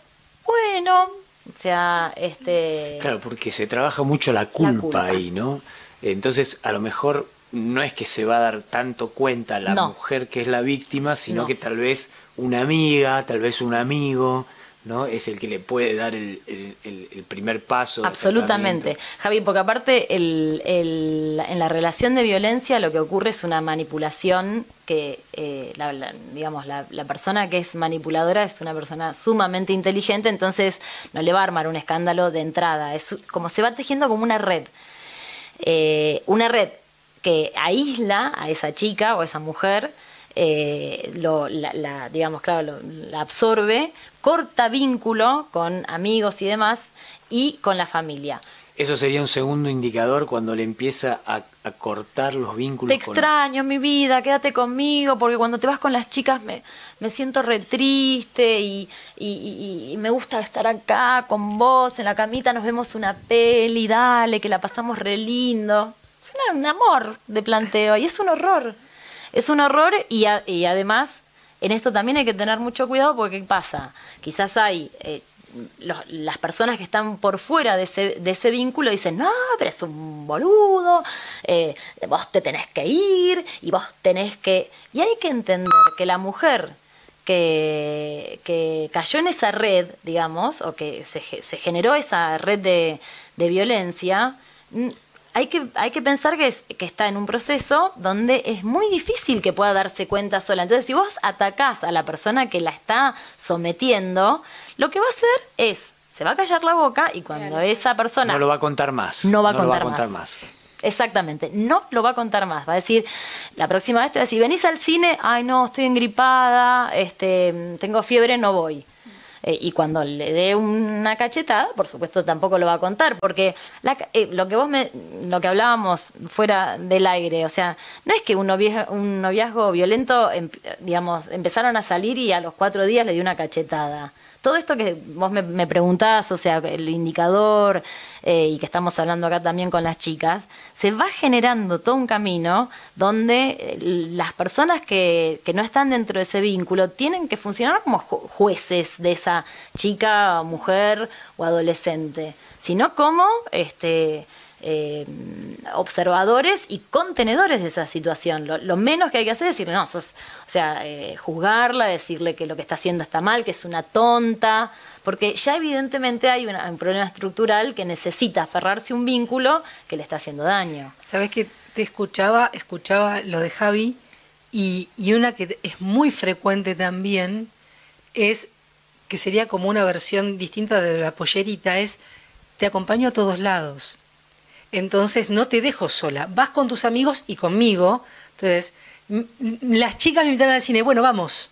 bueno, o sea, este...
Claro, porque se trabaja mucho la culpa,
culpa.
ahí, ¿no? Entonces, a lo mejor no es que se va a dar tanto cuenta la
No.
mujer que es la víctima, sino
No.
que tal vez una amiga, tal vez un amigo, ¿no? Es el que le puede dar el, el- primer paso.
Absolutamente. Javi, porque aparte el- el- en la relación de violencia lo que ocurre es una manipulación que, eh, la, la- digamos, la, la persona que es manipuladora es una persona sumamente inteligente, entonces no le va a armar un escándalo de entrada. Es como se va tejiendo como una red. Eh, una red que aísla a esa chica o a esa mujer, eh, lo, la, la- digamos, claro, lo- la absorbe, corta vínculo con amigos y demás y con la familia.
Eso sería un segundo indicador cuando le empieza a, a cortar los vínculos
Te
con-
extraño, mi vida, quédate conmigo, porque cuando te vas con las chicas me, me siento re triste y, y- y- y me gusta estar acá con vos, en la camita nos vemos una peli, dale, que la pasamos re lindo. Es un amor de planteo y es un horror. Es un horror y, además en esto también hay que tener mucho cuidado porque ¿qué pasa? Quizás hay... eh, los- las personas que están por fuera de ese, de ese vínculo dicen, no, pero es un boludo, eh, vos te tenés que ir y vos tenés que... Y hay que entender que la mujer que, que cayó en esa red, digamos, o que se, se generó esa red de, de violencia, hay que, hay que pensar que, es- que está en un proceso donde es muy difícil que pueda darse cuenta sola. Entonces, si vos atacás a la persona que la está sometiendo, lo que va a hacer es, se va a callar la boca y cuando esa persona
No lo va a contar más.
No va a
lo
contar más. Exactamente, no lo va a contar más. Va a decir, la próxima vez te va a decir, venís al cine, ay no, estoy engripada, este, tengo fiebre, no voy. Eh, y cuando le dé una cachetada, por supuesto tampoco lo va a contar, porque la eh, lo que vos me, lo que hablábamos fuera del aire, o sea, no es que un noviazgo, un noviazgo violento, em- digamos, empezaron a salir y a los cuatro días le dio una cachetada. Todo esto que vos me, me preguntás, o sea, el indicador, eh, y que estamos hablando acá también con las chicas, se va generando todo un camino donde eh, las personas que, que no están dentro de ese vínculo tienen que funcionar como ju- jueces de esa chica, mujer o adolescente, sino como este, eh, observadores y contenedores de esa situación. Lo, menos que hay que hacer es decirle, no, sos, o sea, eh, juzgarla, decirle que lo que está haciendo está mal, que es una tonta, porque ya evidentemente hay una- un problema estructural que necesita aferrarse un vínculo que le está haciendo daño.
Sabes que te escuchaba, escuchaba lo de Javi y una que es muy frecuente también es que sería como una versión distinta de la pollerita, es te acompaño a todos lados. Entonces no te dejo sola, vas con tus amigos y conmigo. Entonces, las chicas me invitaron al cine, bueno, vamos.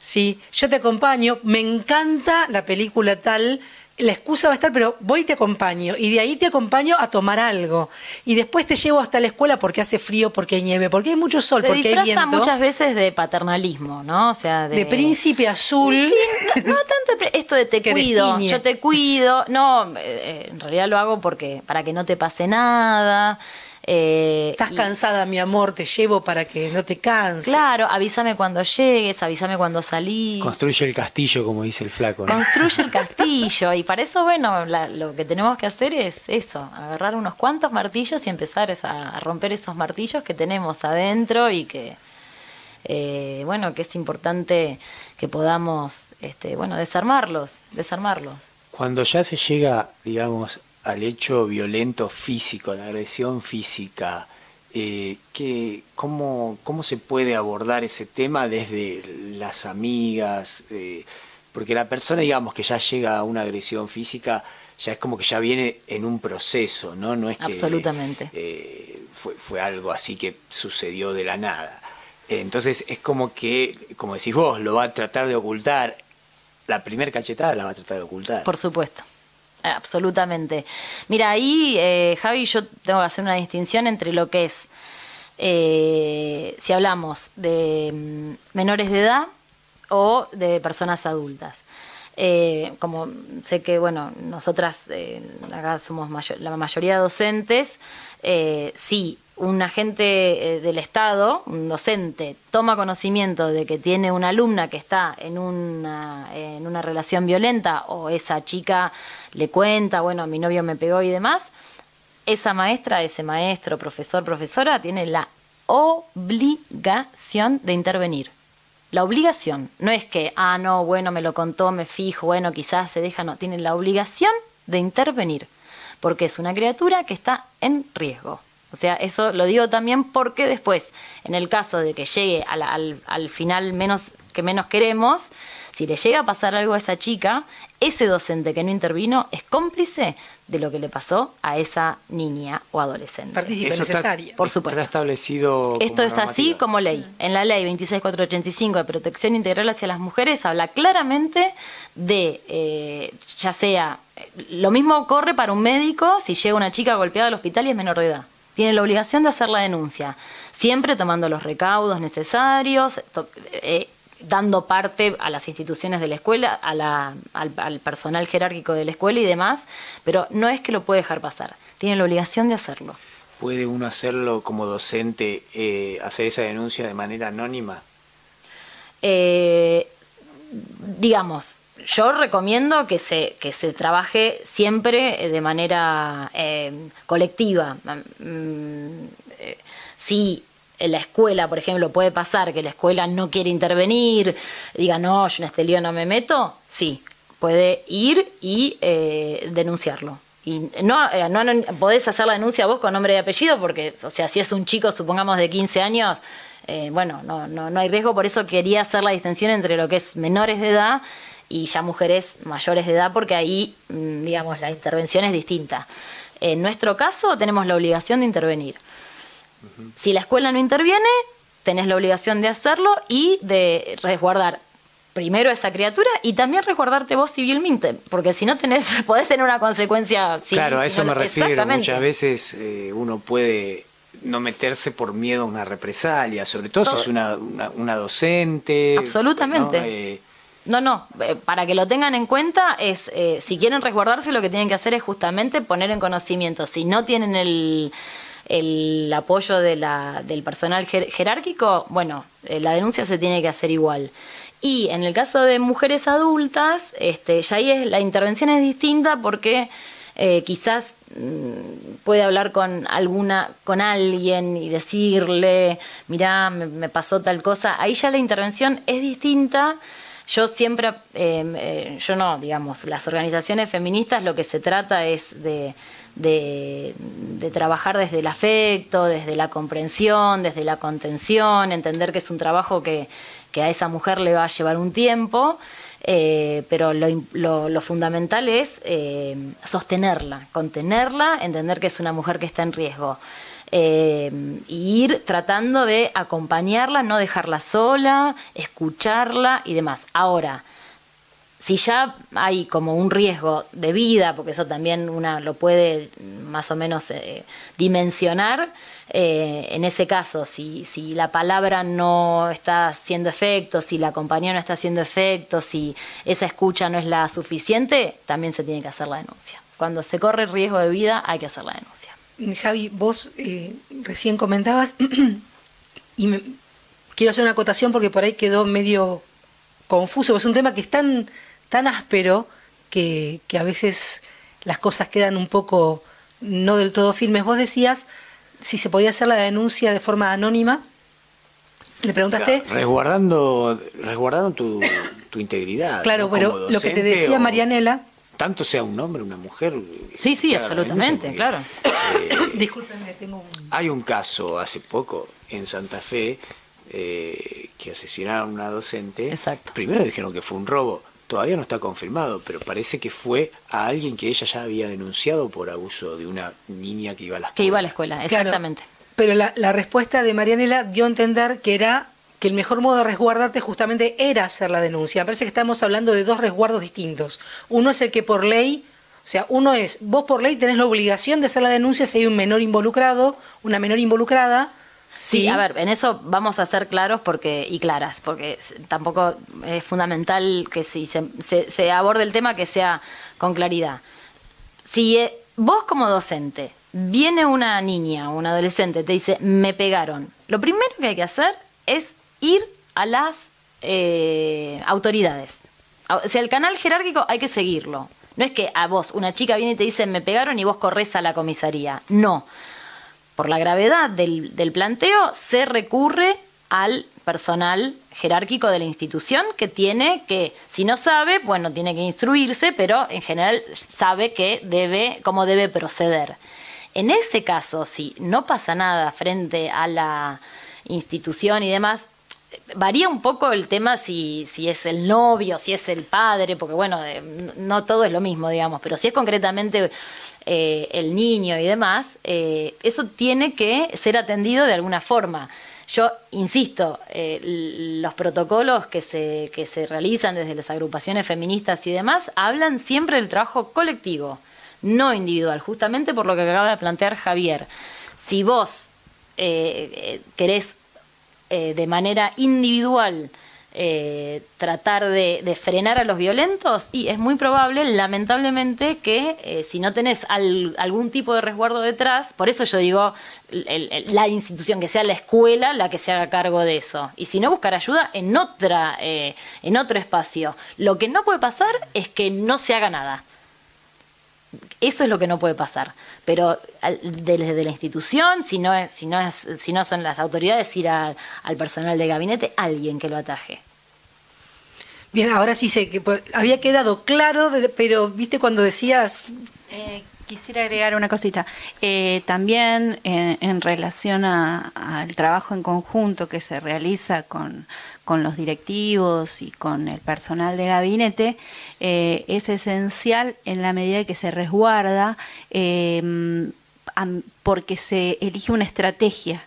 Sí, yo te acompaño, me encanta la película tal, la excusa va a estar, pero voy y te acompaño. Y de ahí te acompaño a tomar algo. Y después te llevo hasta la escuela porque hace frío, porque hay nieve, porque hay mucho sol,
Se
porque hay viento.
muchas veces de paternalismo, ¿no? O sea, de,
De príncipe azul.
Sí, no, no tanto esto de te cuido, yo te cuido. No, eh, en realidad lo hago porque para que no te pase nada. Eh,
Estás
y-
cansada, mi amor, te llevo para que no te canses.
Claro, avísame cuando llegues, avísame cuando salís.
Construye el castillo, como dice el flaco. ¿no?
Construye el castillo y para eso, bueno, la- lo que tenemos que hacer es eso, agarrar unos cuantos martillos y empezar esa- a romper esos martillos que tenemos adentro y que, eh, bueno, que es importante que podamos, este, bueno, desarmarlos, desarmarlos.
Cuando ya se llega, digamos, al hecho violento físico, la agresión física, eh, ¿qué- cómo, ¿cómo se puede abordar ese tema desde las amigas? Eh, porque la persona, digamos, que ya llega a una agresión física, ya es como que ya viene en un proceso, ¿no? No es que
Absolutamente.
eh, fue, fue algo así que sucedió de la nada. Entonces es como que, como decís vos, lo va a tratar de ocultar. La primer cachetada la va a tratar de ocultar.
Por supuesto. Absolutamente. Mira, ahí, eh, Javi, yo tengo que hacer una distinción entre lo que es, eh, si hablamos de mm, menores de edad o de personas adultas. Eh, como sé que, bueno, nosotras acá somos la mayoría docentes, sí, un agente eh, del Estado, un docente, toma conocimiento de que tiene una alumna que está en una, en una relación violenta o esa chica le cuenta, bueno, mi novio me pegó y demás, esa maestra, ese maestro, profesor, profesora, tiene la obligación de intervenir. La obligación, no es que, ah, no, bueno, me lo contó, me fijo, bueno, quizás se deja, no, tiene la obligación de intervenir, porque es una criatura que está en riesgo. O sea, eso lo digo también porque después, en el caso de que llegue a la- al, al final menos que menos queremos, si le llega a pasar algo a esa chica, ese docente que no intervino es cómplice de lo que le pasó a esa niña o adolescente.
Está-
necesaria.
Por supuesto.
Está establecido.
Esto está así como ley. En la ley 26485 de protección integral hacia las mujeres habla claramente de, eh, ya sea, eh, lo mismo ocurre para un médico si llega una chica golpeada al hospital y es menor de edad. Tiene la obligación de hacer la denuncia, siempre tomando los recaudos necesarios, eh, dando parte a las instituciones de la escuela, a la- al, al personal jerárquico de la escuela y demás, pero no es que lo puede dejar pasar, tiene la obligación de hacerlo.
¿Puede uno hacerlo como docente, eh, hacer esa denuncia de manera anónima?
eh, digamos, yo recomiendo que se, que se trabaje siempre eh, de manera eh, colectiva. Mm, eh, si en la escuela, por ejemplo, puede pasar que la escuela no quiere intervenir, diga, no, yo en este lío no me meto, sí, puede ir y eh, denunciarlo. Y no, eh, no, podés hacer la denuncia vos con nombre y apellido, porque, o sea, si es un chico, supongamos, de 15 años, bueno, no, no, no hay riesgo, por eso quería hacer la distinción entre lo que es menores de edad y ya mujeres mayores de edad, porque ahí, mm, digamos, la intervención es distinta. En nuestro caso, tenemos la obligación de intervenir. Si la escuela no interviene, tenés la obligación de hacerlo y de resguardar primero a esa criatura y también resguardarte vos civilmente, porque si no tenés, podés tener una consecuencia civil.
Claro, a eso
no
me refiero. Muchas veces eh, uno puede no meterse por miedo a una represalia, sobre todo si es una, una, una docente.
Absolutamente.
¿no? Eh,
No, no, eh, para que lo tengan en cuenta, es eh, si quieren resguardarse, lo que tienen que hacer es justamente poner en conocimiento. Si no tienen el, apoyo de la, del personal jer- jerárquico, bueno, eh, la denuncia se tiene que hacer igual. Y en el caso de mujeres adultas, este, ya ahí es, la intervención es distinta porque eh, quizás mm, puede hablar con alguna, con alguien y decirle, mirá, me, me pasó tal cosa. Ahí ya la intervención es distinta. Yo siempre, eh, eh, yo no, digamos, las organizaciones feministas lo que se trata es de, trabajar desde el afecto, desde la comprensión, desde la contención, entender que es un trabajo que, a esa mujer le va a llevar un tiempo, eh, pero lo, lo- lo fundamental es eh, sostenerla, contenerla, entender que es una mujer que está en riesgo. Eh, y ir tratando de acompañarla, no dejarla sola, escucharla y demás. Ahora, si ya hay como un riesgo de vida, porque eso también una lo puede más o menos eh, dimensionar, eh, en ese caso, si, si la palabra no está haciendo efecto, si la compañía no está haciendo efecto, si esa escucha no es la suficiente, también se tiene que hacer la denuncia. Cuando se corre riesgo de vida, hay que hacer la denuncia.
Javi, vos eh, recién comentabas, y me- quiero hacer una acotación porque por ahí quedó medio confuso, es un tema que es tan, tan áspero que, que a veces las cosas quedan un poco no del todo firmes. Vos decías si se podía hacer la denuncia de forma anónima. ¿Le preguntaste?
resguardando resguardando tu, tu integridad.
Claro,
¿no?
pero lo que te decía
o-
Marianela,
Tanto sea un hombre una mujer.
Sí, sí,
claro,
absolutamente, claro.
discúlpenme, tengo un...
Hay un caso hace poco en Santa Fe eh, que asesinaron a una docente.
Exacto.
Primero dijeron que fue un robo. Todavía no está confirmado, pero parece que fue a alguien que ella ya había denunciado por abuso de una niña que iba a la
Que iba a la escuela,
Claro,
exactamente.
pero la, la respuesta de Marianela dio a entender que era que el mejor modo de resguardarte justamente era hacer la denuncia. Me parece que estamos hablando de dos resguardos distintos. Uno es el que por ley, o sea, uno es, vos por ley tenés la obligación de hacer la denuncia si hay un menor involucrado, una menor involucrada.
Sí, a ver, en eso vamos a ser claros porque y claras, porque tampoco es fundamental que si se, se, se aborde el tema que sea con claridad. Si eh, vos como docente viene una niña o un adolescente te dice me pegaron, lo primero que hay que hacer es ir a las eh, autoridades. O sea, el canal jerárquico hay que seguirlo. No es que a vos una chica viene y te dice me pegaron y vos corres a la comisaría. No por la gravedad del, del planteo, se recurre al personal jerárquico de la institución que tiene que, si no sabe, bueno, tiene que instruirse, pero en general sabe que debe, cómo debe proceder. En ese caso, si no pasa nada frente a la institución y demás, varía un poco el tema si, si es el novio, si es el padre, porque bueno, eh, no todo es lo mismo, digamos, pero si es concretamente eh, el niño y demás, eh, eso tiene que ser atendido de alguna forma. Yo insisto, los protocolos que se, que se realizan desde las agrupaciones feministas y demás hablan siempre del trabajo colectivo, no individual, justamente por lo que acaba de plantear Javier. Si vos querés eh, de manera individual eh, tratar de, frenar a los violentos y es muy probable, lamentablemente, que eh, si no tenés al- algún tipo de resguardo detrás, por eso yo digo el- la institución, que sea la escuela la que se haga cargo de eso. Y si no, buscar ayuda en, otra, eh, en otro espacio. Lo que no puede pasar es que no se haga nada. Eso es lo que no puede pasar. Pero al- desde la institución, si no, es, si no, es, si no son las autoridades, ir a- al personal de gabinete, alguien que lo ataje.
Bien, ahora sí sé que pues, había quedado claro, de- pero viste cuando decías...
Eh, quisiera agregar una cosita. Eh, también eh, en relación a- al trabajo en conjunto que se realiza con, con los directivos y con el personal de gabinete, eh, es esencial en la medida que se resguarda eh, porque se elige una estrategia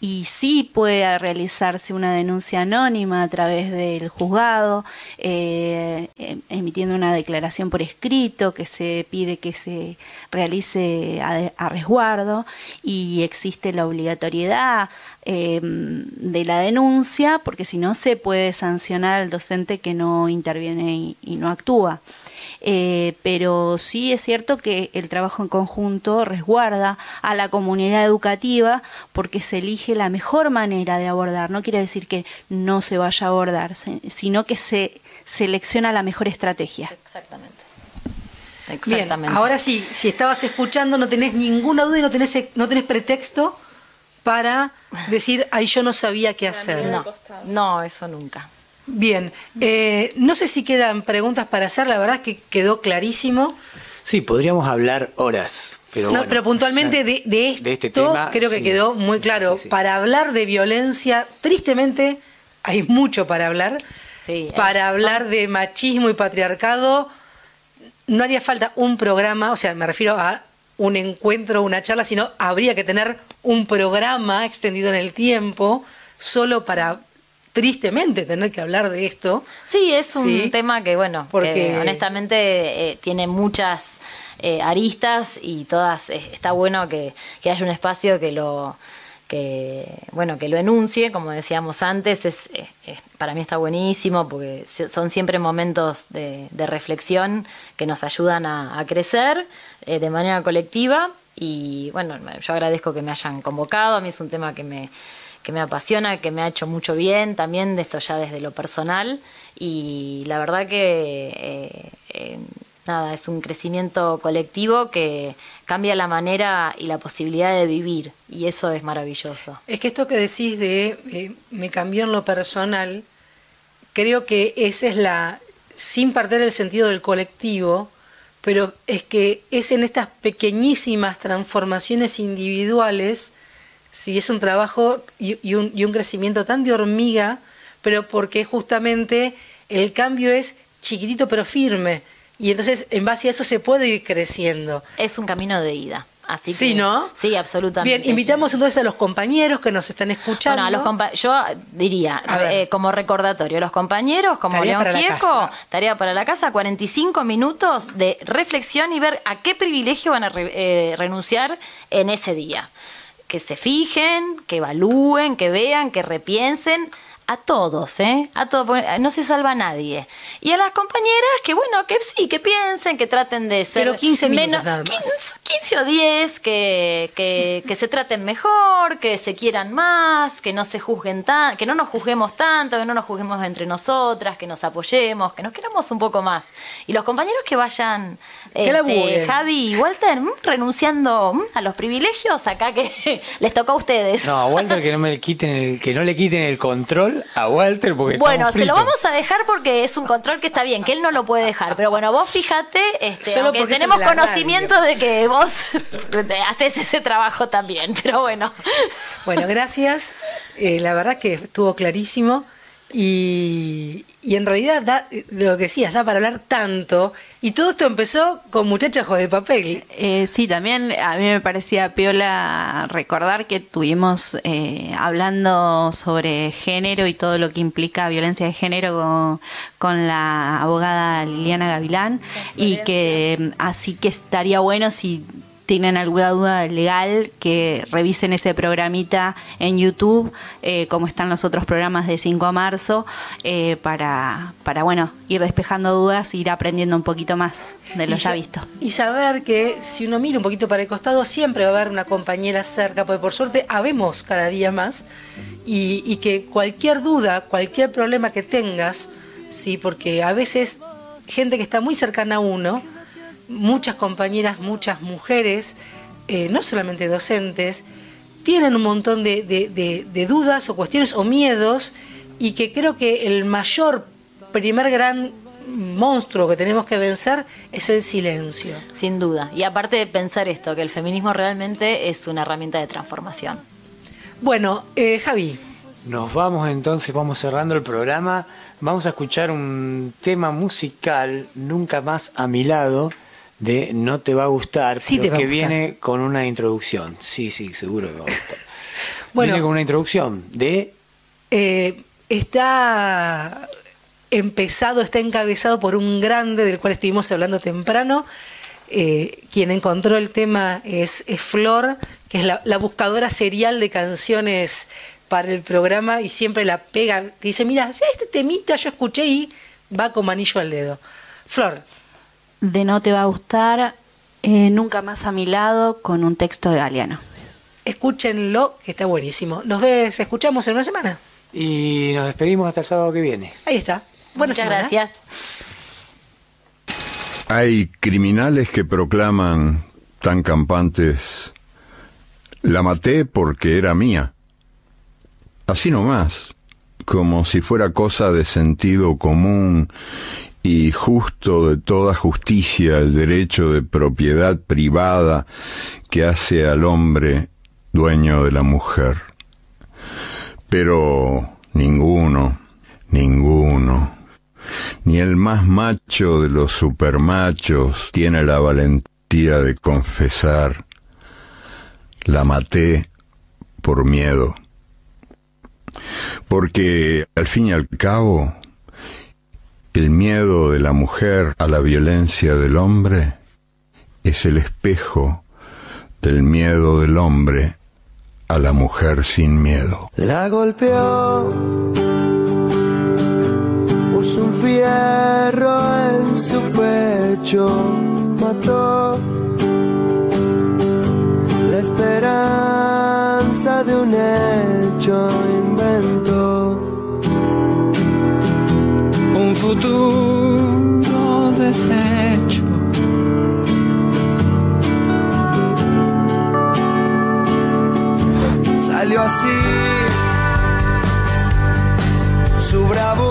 y sí puede realizarse una denuncia anónima a través del juzgado, eh, em- emitiendo una declaración por escrito que se pide que se realice a, a resguardo y existe la obligatoriedad eh, de la denuncia porque si no se puede sancionar al docente que no interviene y, y no actúa. Eh, pero sí es cierto que el trabajo en conjunto resguarda a la comunidad educativa porque se elige la mejor manera de abordar. No quiere decir que no se vaya a abordar, sino que se selecciona la mejor estrategia.
Exactamente.
Bien, ahora sí, si estabas escuchando no tenés ninguna duda y no tenés, no tenés pretexto para decir, ay, yo no sabía qué hacer.
No, no, eso nunca.
Bien, eh, no sé si quedan preguntas para hacer, la verdad es que quedó clarísimo.
Sí, podríamos hablar horas, pero
no,
bueno,
pero puntualmente de, de esto
de este tema,
creo que
sí.
quedó muy claro. Para hablar de violencia, tristemente hay mucho para hablar. para hablar de machismo y patriarcado, no haría falta un programa, o sea, me refiero a un encuentro, una charla, sino habría que tener un programa extendido en el tiempo solo para tristemente tener que hablar de esto.
Sí, es un
Sí.
tema que, bueno,
Porque-
que honestamente eh, tiene muchas eh, aristas y todas, eh, está bueno que, que haya un espacio que lo que bueno que lo enuncie como decíamos antes es, es- es- para mí está buenísimo porque son siempre momentos de, de reflexión que nos ayudan a, a crecer eh, de manera colectiva y bueno yo agradezco que me hayan convocado a mí es un tema que me que me apasiona, que me ha hecho mucho bien también, de esto ya desde lo personal. Y la verdad que eh, eh, nada, es un crecimiento colectivo que cambia la manera y la posibilidad de vivir. Y eso es maravilloso.
Es que esto que decís de eh, me cambió en lo personal, creo que esa es la, sin perder el sentido del colectivo, pero es que es en estas pequeñísimas transformaciones individuales, si es un trabajo y, y un, y un crecimiento tan de hormiga, pero porque justamente el cambio es chiquitito pero firme. Y entonces en base a eso se puede ir creciendo.
Es un camino de ida. Así
Sí,
que-
¿no?
Sí, absolutamente.
Bien, invitamos entonces a los compañeros que nos están escuchando.
Bueno, a los compa- yo diría, eh, como recordatorio, los compañeros, como
Tarea
León Gieco, tarea para la casa, 45 minutos de reflexión y ver a qué privilegio van a re- eh, renunciar en ese día. Que se fijen, que evalúen, que vean, que repiensen. A todos, ¿eh? A todos, porque no se salva a nadie. Y a las compañeras que, bueno, que sí, que piensen, que traten de ser
Pero 15 minutos
menos,
nada más.
15, 15 o 10, que, que, que se traten mejor, que se quieran más, que no se juzguen tan, que no nos juzguemos tanto, que no nos juzguemos entre nosotras, que nos apoyemos, que nos queramos un poco más. Y los compañeros que vayan, este. Javi y Walter, mm, renunciando mm, a los privilegios acá que les tocó a ustedes.
No, a Walter que no me le quiten el, que no le quiten el control a Walter porque
Bueno, se lo vamos a dejar porque es un control que está bien, que él no lo puede dejar. Pero bueno, vos fíjate, este,
Solo
aunque tenemos conocimiento de que vos haces ese trabajo también. Pero bueno.
Bueno, gracias. Eh, la verdad que estuvo clarísimo y, y en realidad da, lo que decías, da para hablar tanto. Y todo esto empezó con muchachos de papel.
Eh, sí, también a mí me parecía piola recordar que estuvimos eh, hablando sobre género y todo lo que implica violencia de género con, con la abogada Liliana Gavilán y que así que estaría bueno si tienen alguna duda legal que revisen ese programita en YouTube eh, como están los otros programas de 5 a marzo eh, para, para bueno ir despejando dudas e ir aprendiendo un poquito más de lo
Y
ya visto.
Y saber que si uno mira un poquito para el costado, siempre va a haber una compañera cerca, porque por suerte habemos cada día más. Y, y que cualquier duda, cualquier problema que tengas, sí, porque a veces gente que está muy cercana a uno, muchas compañeras, muchas mujeres, eh, no solamente docentes, tienen un montón de, de- de- de dudas o cuestiones o miedos y que creo que el mayor, primer gran monstruo que tenemos que vencer es el silencio.
Sin duda. Y aparte de pensar esto, que el feminismo realmente es una herramienta de transformación.
Bueno, eh, Javi,
Nos vamos entonces, vamos cerrando el programa. Vamos a escuchar un tema musical, Nunca más a mi lado, de No te va a gustar,
Sí
pero
te
que
gustar.
viene con una introducción. Sí, sí, seguro que va a gustar.
Bueno.
Viene con una introducción de...
Eh, está empezado, está encabezado por un grande del cual estuvimos hablando temprano. Eh, quien encontró el tema es, es Flor, que es la, la buscadora serial de canciones para el programa y siempre la pega. Dice, mira, ya este temita yo escuché y va como anillo al dedo. Flor,
De No Te Va a Gustar, eh, Nunca Más a Mi Lado, con un texto de Galeano.
escúchenlo, que está buenísimo. Nos ves, escuchamos en una semana.
Y nos despedimos hasta el sábado que viene.
Ahí está. Buena
Muchas
semana.
gracias.
Hay criminales que proclaman tan campantes, la maté porque era mía. Así nomás, como si fuera cosa de sentido común y justo de toda justicia el derecho de propiedad privada que hace al hombre dueño de la mujer. Pero ninguno, ninguno, ni el más macho de los supermachos tiene la valentía de confesar, la maté por miedo. Porque al fin y al cabo, el miedo de la mujer a la violencia del hombre es el espejo del miedo del hombre a la mujer sin miedo.
La golpeó, puso un fierro en su pecho, mató la esperanza de un hecho, inventó
deshecho.
salió así su bravura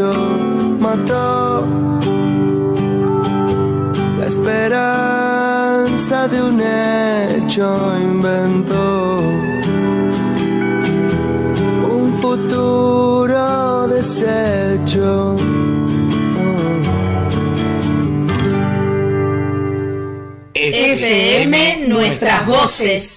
pecho, mató la esperanza de un hecho, inventó un futuro deshecho.
FM Nuestras Voces.